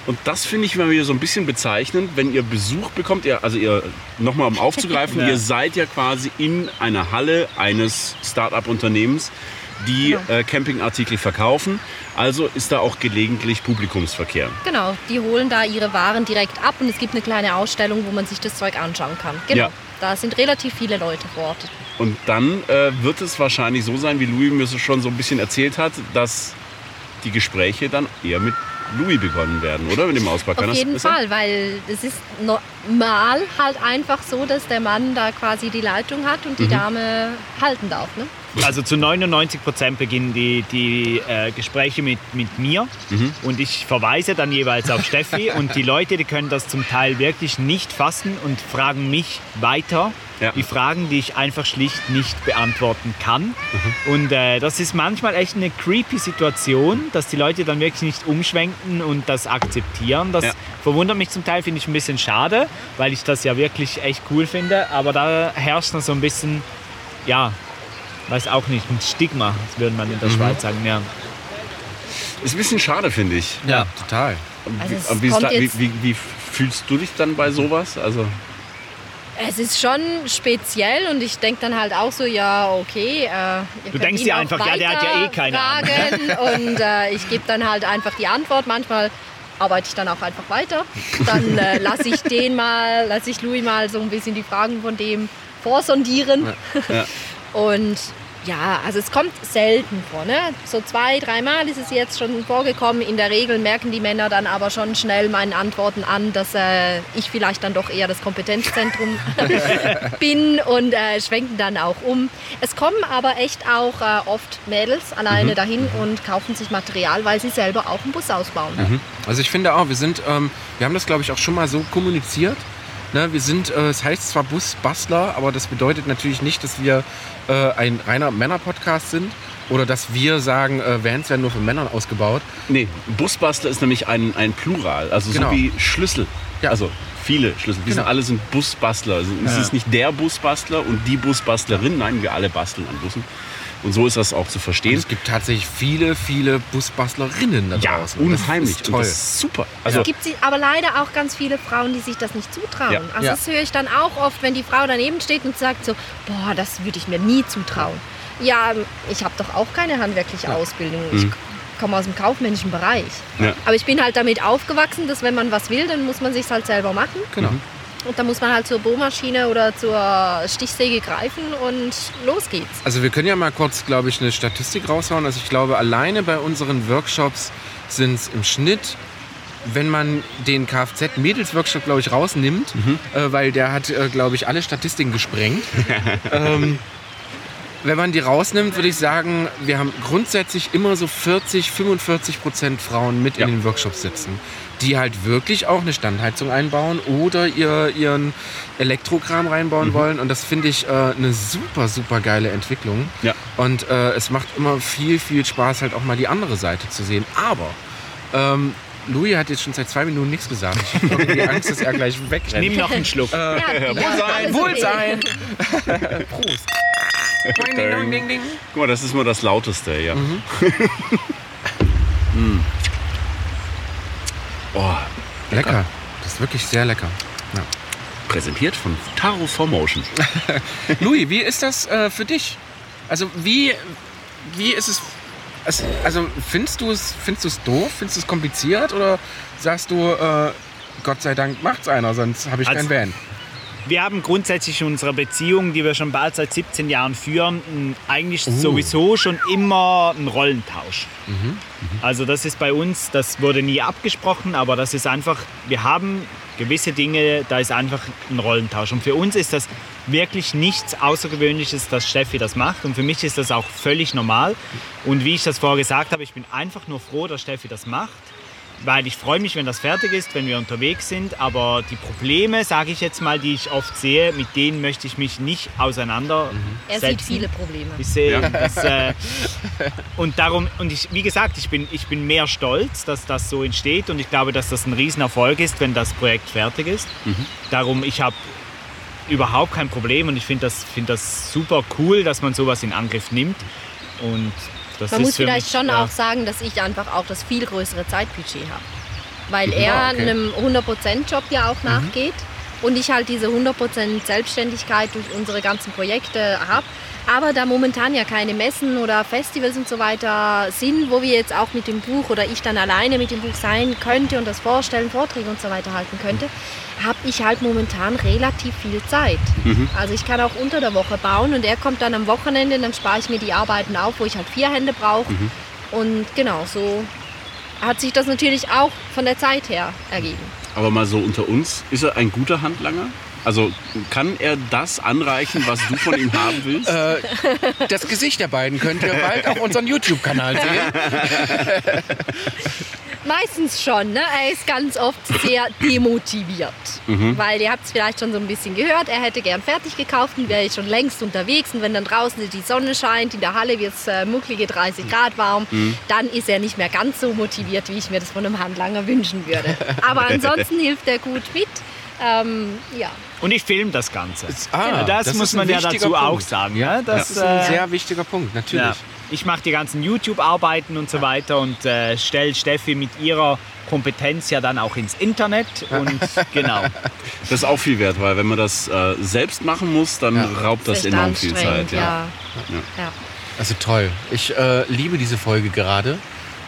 und das finde ich immer wieder so ein bisschen bezeichnend, wenn ihr Besuch bekommt, ihr, also ihr, nochmal um aufzugreifen, <laughs> Ja. ihr seid ja quasi in einer Halle eines Start-up-Unternehmens, die äh, Campingartikel verkaufen. Also ist da auch gelegentlich Publikumsverkehr. Genau, die holen da ihre Waren direkt ab und es gibt eine kleine Ausstellung, wo man sich das Zeug anschauen kann. Genau. Ja. Da sind relativ viele Leute vor Ort. Und dann äh, wird es wahrscheinlich so sein, wie Louis mir schon so ein bisschen erzählt hat, dass die Gespräche dann eher mit Louis begonnen werden, oder? Mit dem Auspack. Auf jeden? Fall, weil es ist normal halt einfach so, dass der Mann da quasi die Leitung hat und die Dame halten darf. Ne? Also zu 99 Prozent beginnen die, die äh, Gespräche mit, mit mir und ich verweise dann jeweils auf Steffi und die Leute, die können das zum Teil wirklich nicht fassen und fragen mich weiter Ja. die Fragen, die ich einfach schlicht nicht beantworten kann. Und äh, das ist manchmal echt eine creepy Situation, dass die Leute dann wirklich nicht umschwenken und das akzeptieren. Das Ja. verwundert mich zum Teil, finde ich ein bisschen schade, weil ich das ja wirklich echt cool finde. Aber da herrscht noch so ein bisschen, ja, weiß auch nicht, ein Stigma, das würde man in der Schweiz sagen. Ja. Ist ein bisschen schade, finde ich. Ja, total. Also wie, wie, wie, wie fühlst du dich dann bei sowas? Also, Es ist schon speziell und ich denke dann halt auch so, ja, okay. Äh, Du denkst dir einfach, ja, der hat ja eh keine Ahnung. fragen <laughs> Und äh, ich gebe dann halt einfach die Antwort. Manchmal arbeite ich dann auch einfach weiter. Dann äh, <laughs> lasse ich den mal, lasse ich Louis mal so ein bisschen die Fragen von dem vorsondieren. Ja. <laughs> Und ja, also es kommt selten vor. Ne? So zwei, dreimal ist es jetzt schon vorgekommen. In der Regel merken die Männer dann aber schon schnell meinen Antworten an, dass äh, ich vielleicht dann doch eher das Kompetenzzentrum <laughs> bin und äh, schwenken dann auch um. Es kommen aber echt auch äh, oft Mädels alleine dahin und kaufen sich Material, weil sie selber auch einen Bus ausbauen. Also ich finde auch, wir sind, ähm, wir haben das glaube ich auch schon mal so kommuniziert. Ne, wir sind, äh, es heißt zwar Busbastler, aber das bedeutet natürlich nicht, dass wir äh, ein reiner Männer-Podcast sind oder dass wir sagen, äh, Vans werden nur von Männern ausgebaut. nee, Busbastler ist nämlich ein, ein Plural. Also Genau. so wie Schlüssel. Ja. Also viele Schlüssel. Wir Genau. sind alle sind Busbastler. Also es ist nicht der Busbastler und die Busbastlerin. Nein, wir alle basteln an Bussen. Und so ist das auch zu Und verstehen. es gibt tatsächlich viele, viele Busbastlerinnen da Ja, draußen. unheimlich. Das ist Und toll. das ist super. Also Es gibt sie, aber leider auch ganz viele Frauen, die sich das nicht zutrauen. Ja. Also Ja. das höre ich dann auch oft, wenn die Frau daneben steht und sagt so, boah, das würde ich mir nie zutrauen. Ja, ich habe doch auch keine handwerkliche Ausbildung. Ich komme aus dem kaufmännischen Bereich. Ja. Aber ich bin halt damit aufgewachsen, dass wenn man was will, dann muss man sich halt selber machen. Genau. Und dann muss man halt zur Bohrmaschine oder zur Stichsäge greifen und los geht's. Also wir können ja mal kurz, glaube ich, eine Statistik raushauen. Also ich glaube, alleine bei unseren Workshops sind es im Schnitt, wenn man den Kfz-Mädels-Workshop, glaube ich, rausnimmt, äh, weil der hat, äh, glaube ich, alle Statistiken gesprengt. <laughs> ähm, wenn man die rausnimmt, würde ich sagen, wir haben grundsätzlich immer so 40, 45 Prozent Frauen mit Ja. in den Workshops sitzen, die halt wirklich auch eine Standheizung einbauen oder ihr, ihren Elektrokram reinbauen wollen. Und das finde ich äh, eine super, super geile Entwicklung. Ja. Und äh, es macht immer viel, viel Spaß, halt auch mal die andere Seite zu sehen. Aber ähm, Louis hat jetzt schon seit zwei Minuten nichts gesagt. Ich habe irgendwie <laughs> Angst, dass er gleich wegrennt. Nimm noch einen Schluck. Ja, ja, Wohlsein, Wohlsein! okay. Prost! Ding, ding, ding, ding, guck mal, das ist mal das Lauteste, ja. Mhm. Mm. <laughs> Oh, Lecker. Das ist wirklich sehr lecker. Ja. präsentiert von Taro Formotion. <laughs> Louis, wie ist das äh, für dich? Also wie, wie ist es? also findest du es findest du es doof? Findest du es kompliziert? Oder sagst du, äh, Gott sei Dank macht's einer, sonst habe ich Also- kein Van? Wir haben grundsätzlich in unserer Beziehung, die wir schon bald seit 17 Jahren führen, eigentlich Oh. sowieso schon immer einen Rollentausch. Also das ist bei uns, das wurde nie abgesprochen, aber das ist einfach, wir haben gewisse Dinge, da ist einfach ein Rollentausch. Und für uns ist das wirklich nichts Außergewöhnliches, dass Steffi das macht. Und für mich ist das auch völlig normal. Und wie ich das vorher gesagt habe, ich bin einfach nur froh, dass Steffi das macht. Weil ich freue mich, wenn das fertig ist, wenn wir unterwegs sind. Aber die Probleme, sage ich jetzt mal, die ich oft sehe, mit denen möchte ich mich nicht auseinandersetzen. Er sieht viele Probleme. Ich sehe das, äh, <laughs> und darum und ich, wie gesagt, ich bin ich bin mehr stolz, dass das so entsteht und ich glaube, dass das ein Riesenerfolg ist, wenn das Projekt fertig ist. Darum ich habe überhaupt kein Problem und ich finde das finde das super cool, dass man sowas in Angriff nimmt und das Man muss vielleicht mich, schon ja, auch sagen, dass ich einfach auch das viel größere Zeitbudget habe. Weil Ja, er okay. einem 100%-Job ja Mhm. auch nachgeht und ich halt diese 100% Selbstständigkeit durch unsere ganzen Projekte habe. Aber da momentan ja keine Messen oder Festivals und so weiter sind, wo wir jetzt auch mit dem Buch oder ich dann alleine mit dem Buch sein könnte und das vorstellen, Vorträge und so weiter halten könnte, habe ich halt momentan relativ viel Zeit. Also ich kann auch unter der Woche bauen und er kommt dann am Wochenende, dann spare ich mir die Arbeiten auf, wo ich halt vier Hände brauche. Und genau, so hat sich das natürlich auch von der Zeit her ergeben. Aber mal so unter uns, ist er ein guter Handlanger? Also kann er das anreichen, was du von ihm haben willst? Äh, das Gesicht der beiden könnt ihr bald auf unserem YouTube-Kanal sehen. Meistens schon. Ne? Er ist ganz oft sehr demotiviert. Mhm. Weil ihr habt es vielleicht schon so ein bisschen gehört, er hätte gern fertig gekauft und wäre schon längst unterwegs. Und wenn dann draußen die Sonne scheint, in der Halle wird es äh, mucklige 30 Grad warm, Mhm. dann ist er nicht mehr ganz so motiviert, wie ich mir das von einem Handlanger wünschen würde. Aber <laughs> ansonsten hilft er gut mit. Ähm, ja. Und ich filme das Ganze. Ah, das, das muss ist ein man ja wichtiger dazu auch Punkt. sagen. Ja, das, Das ist ein äh, sehr wichtiger Punkt, natürlich. ja. Ich mache die ganzen YouTube-Arbeiten und so weiter und äh, stelle Steffi mit ihrer Kompetenz ja dann auch ins Internet. Und <laughs> genau. Das ist auch viel wert, weil wenn man das äh, selbst machen muss, dann Ja. raubt das echt enorm viel Zeit. Ja. ja. ja. Also toll. Ich äh, liebe diese Folge gerade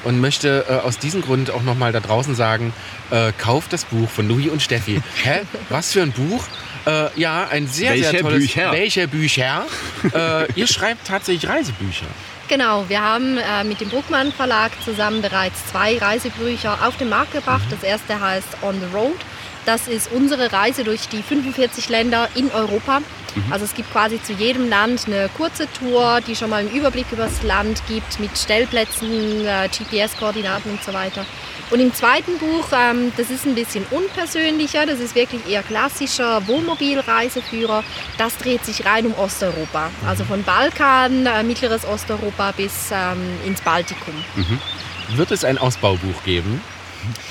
und möchte äh, aus diesem Grund auch nochmal da draußen sagen, äh, kauft das Buch von Louis und Steffi. Hä? Was für ein Buch? Äh, ja, ein sehr, Welche sehr tolles... Bücher? Welche Bücher? <laughs> äh, ihr schreibt tatsächlich Reisebücher. Genau, wir haben äh, mit dem Bruckmann Verlag zusammen bereits zwei Reisebücher auf den Markt gebracht. Das erste heißt On the Road. Das ist unsere Reise durch die 45 Länder in Europa. Also es gibt quasi zu jedem Land eine kurze Tour, die schon mal einen Überblick über das Land gibt, mit Stellplätzen, äh, GPS-Koordinaten und so weiter. Und im zweiten Buch, ähm, das ist ein bisschen unpersönlicher, das ist wirklich eher klassischer Wohnmobilreiseführer. Das dreht sich rein um Osteuropa. Also von Balkan, äh, mittleres Osteuropa bis ähm, ins Baltikum. Wird es ein Ausbaubuch geben?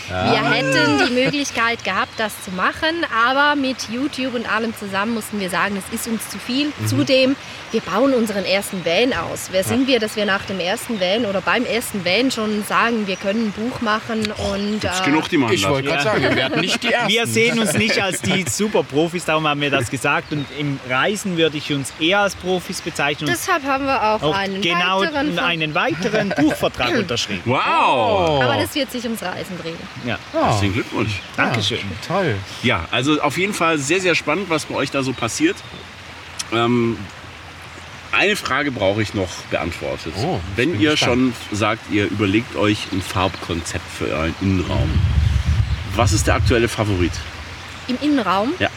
Wir hätten die Möglichkeit gehabt, das zu machen, aber mit YouTube und allem zusammen mussten wir sagen, es ist uns zu viel. Mhm. Zudem, wir bauen unseren ersten Van aus. Wer sind wir, dass wir nach dem ersten Van oder beim ersten Van schon sagen, wir können ein Buch machen und Gibt's äh, genug, die machen Ich wollte gerade Ja. sagen, wir werden nicht die <laughs> Ersten. Wir sehen uns nicht als die Superprofis, darum haben wir das gesagt. Und im Reisen würde ich uns eher als Profis bezeichnen. Und deshalb haben wir auch, auch einen genau weiteren. einen weiteren Buchvertrag <laughs> unterschrieben. Wow! aber das wird sich ums Reisen drehen. Ja, Oh, Herzlichen Glückwunsch. Dankeschön. toll. Ja, also auf jeden Fall sehr, sehr spannend, was bei euch da so passiert. Ähm, eine Frage brauche ich noch beantwortet. Oh, Wenn ihr gespannt. schon sagt, ihr überlegt euch ein Farbkonzept für euren Innenraum, was ist der aktuelle Favorit? Im Innenraum. Ja.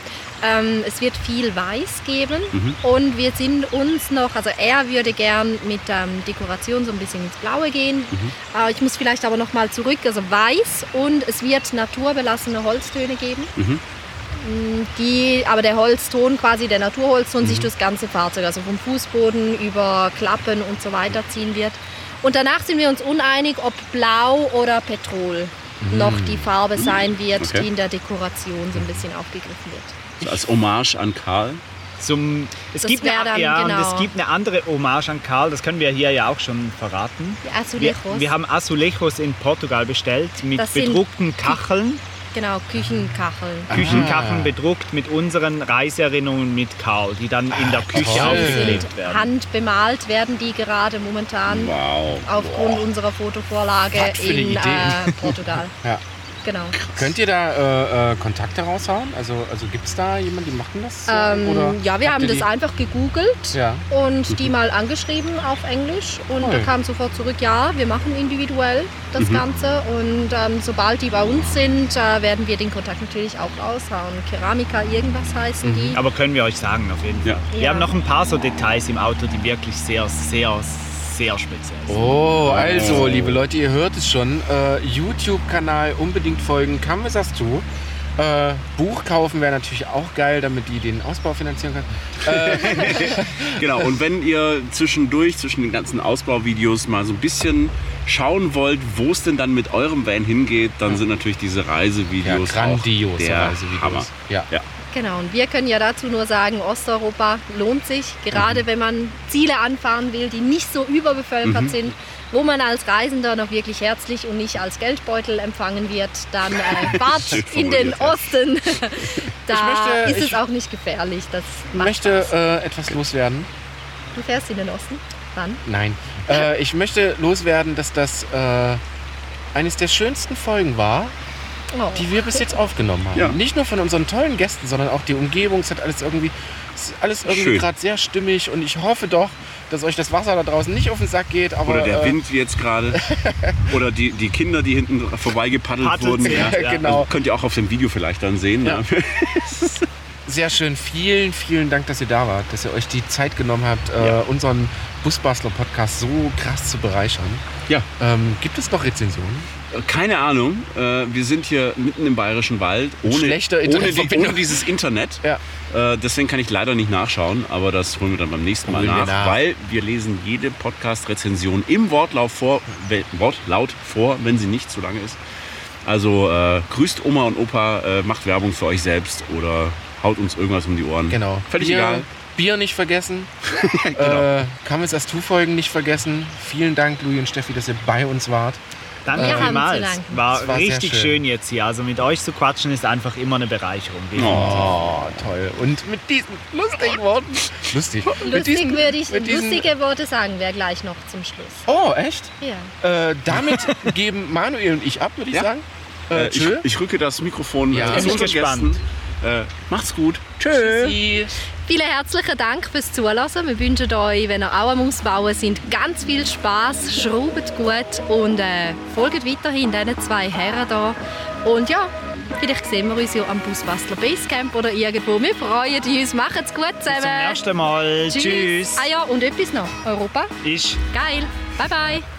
Ähm, es wird viel Weiß geben Mhm. und wir sind uns noch, also er würde gern mit ähm, Dekoration so ein bisschen ins Blaue gehen. Mhm. Äh, ich muss vielleicht aber noch mal zurück, also Weiß und es wird naturbelassene Holztöne geben. Mhm. Mm, Die, aber der Holzton, quasi der Naturholzton, Mhm. sich durchs ganze Fahrzeug, also vom Fußboden über Klappen und so weiter ziehen wird. Und danach sind wir uns uneinig, ob Blau oder Petrol noch die Farbe sein wird, Mhm. Okay. die in der Dekoration so ein bisschen aufgegriffen wird. So als Hommage an Karl. Zum, es, Das gibt eine, dann, ja, und genau. es gibt eine andere Hommage an Karl, das können wir hier ja auch schon verraten. Wir, Azulejos, wir haben Azulejos in Portugal bestellt mit Das bedruckten Kacheln. genau, Küchenkacheln. Küchenkacheln bedruckt mit unseren Reiseerinnerungen mit Karl, die dann in der Küche toll. Die aufgeklebt werden. handbemalt, werden die gerade momentan Wow. aufgrund unserer Fotovorlage in äh, Portugal. <laughs> Ja. Genau. Könnt ihr da äh, äh, Kontakte raushauen? Also, also gibt es da jemanden, die machen das? äh, Ähm, oder ja, wir haben das einfach gegoogelt Ja. und die mal angeschrieben auf Englisch und Toll. da kam sofort zurück, ja, wir machen individuell das Mhm. Ganze und ähm, sobald die bei uns sind, äh, werden wir den Kontakt natürlich auch raushauen. Keramika, irgendwas heißen Mhm. die. Aber können wir euch sagen, auf jeden Fall. Ja. Wir Ja. haben noch ein paar so Details im Auto, die wirklich sehr, sehr, sehr speziell sind. Oh, also, liebe Leute, ihr hört es schon. Äh, YouTube-Kanal unbedingt folgen. Kann, was sagst du? Äh, Buch kaufen wäre natürlich auch geil, damit die den Ausbau finanzieren kann. Äh, <laughs> Genau, und wenn ihr zwischendurch, zwischen den ganzen Ausbauvideos mal so ein bisschen schauen wollt, wo es denn dann mit eurem Van hingeht, dann sind natürlich diese ja, Reisevideos grandios. auch der Reisevideos. Hammer. Ja. Ja. Genau, und wir können ja dazu nur sagen, Osteuropa lohnt sich, gerade Mhm. wenn man Ziele anfahren will, die nicht so überbevölkert Mhm. sind, wo man als Reisender noch wirklich herzlich und nicht als Geldbeutel empfangen wird, dann äh, <laughs> fahrt in den. Osten. <laughs> da möchte- ist es auch nicht gefährlich. Das Ich möchte äh, etwas loswerden. Du fährst in den Osten? Wann? Nein. <laughs> Äh, ich möchte loswerden, dass das äh, eines der schönsten Folgen war, Oh. die wir bis jetzt aufgenommen haben. Ja. Nicht nur von unseren tollen Gästen, sondern auch die Umgebung. Es hat alles irgendwie, alles irgendwie gerade sehr stimmig und ich hoffe doch, dass euch das Wasser da draußen nicht auf den Sack geht. Aber, Oder der äh, Wind wie jetzt gerade. <laughs> Oder die, die Kinder, die hinten vorbeigepaddelt Paddelt wurden. Ja. ja. <laughs> genau. Also könnt ihr auch auf dem Video vielleicht dann sehen. <laughs> Ja. Ja. sehr schön. Vielen, vielen Dank, dass ihr da wart, dass ihr euch die Zeit genommen habt, äh, unseren Busbastler-Podcast so krass zu bereichern. Ja. Ähm, gibt es noch Rezensionen? Keine Ahnung. Äh, wir sind hier mitten im Bayerischen Wald ohne, Schlechter ohne, die, ohne dieses Internet. Ja. Äh, deswegen kann ich leider nicht nachschauen, aber das holen wir dann beim nächsten Mal nach, nach. weil wir lesen jede Podcast-Rezension im Wortlaut vor, Wortlaut vor, wenn sie nicht zu lange ist. Also äh, grüßt Oma und Opa, äh, macht Werbung für euch selbst oder haut uns irgendwas um die Ohren. Genau. Völlig Bier, egal. Bier nicht vergessen. <laughs> Genau. äh, Kamis as Tu-Folgen nicht vergessen. Vielen Dank, Louis und Steffi, dass ihr bei uns wart. Danke zu vielmals. War, war richtig schön. schön. jetzt hier. Also mit euch zu quatschen ist einfach immer eine Bereicherung. Oh, toll. Und mit diesen lustigen Worten. Lustig. Lustig diesen, würde ich, lustige Worte sagen wir gleich noch zum Schluss. Oh, echt? Ja. Äh, damit geben Manuel und ich ab, würde ich Ja. sagen. Äh, Äh, ich, ich rücke das Mikrofon Ja. äh, zu ich unseren gespannt. Gästen. Äh, macht's gut. Tschö. Vielen herzlichen Dank fürs Zuhören. Wir wünschen euch, wenn ihr auch am Ausbauen sind, ganz viel Spaß, schraubt gut und äh, folgt weiterhin diesen zwei Herren da. Und ja, vielleicht sehen wir uns ja am Busbastler Basecamp oder irgendwo. Wir freuen uns. Macht's gut zusammen. Zum ersten Mal. Tschüss. Ah ja, und etwas noch. Europa. Ist Geil. Bye bye.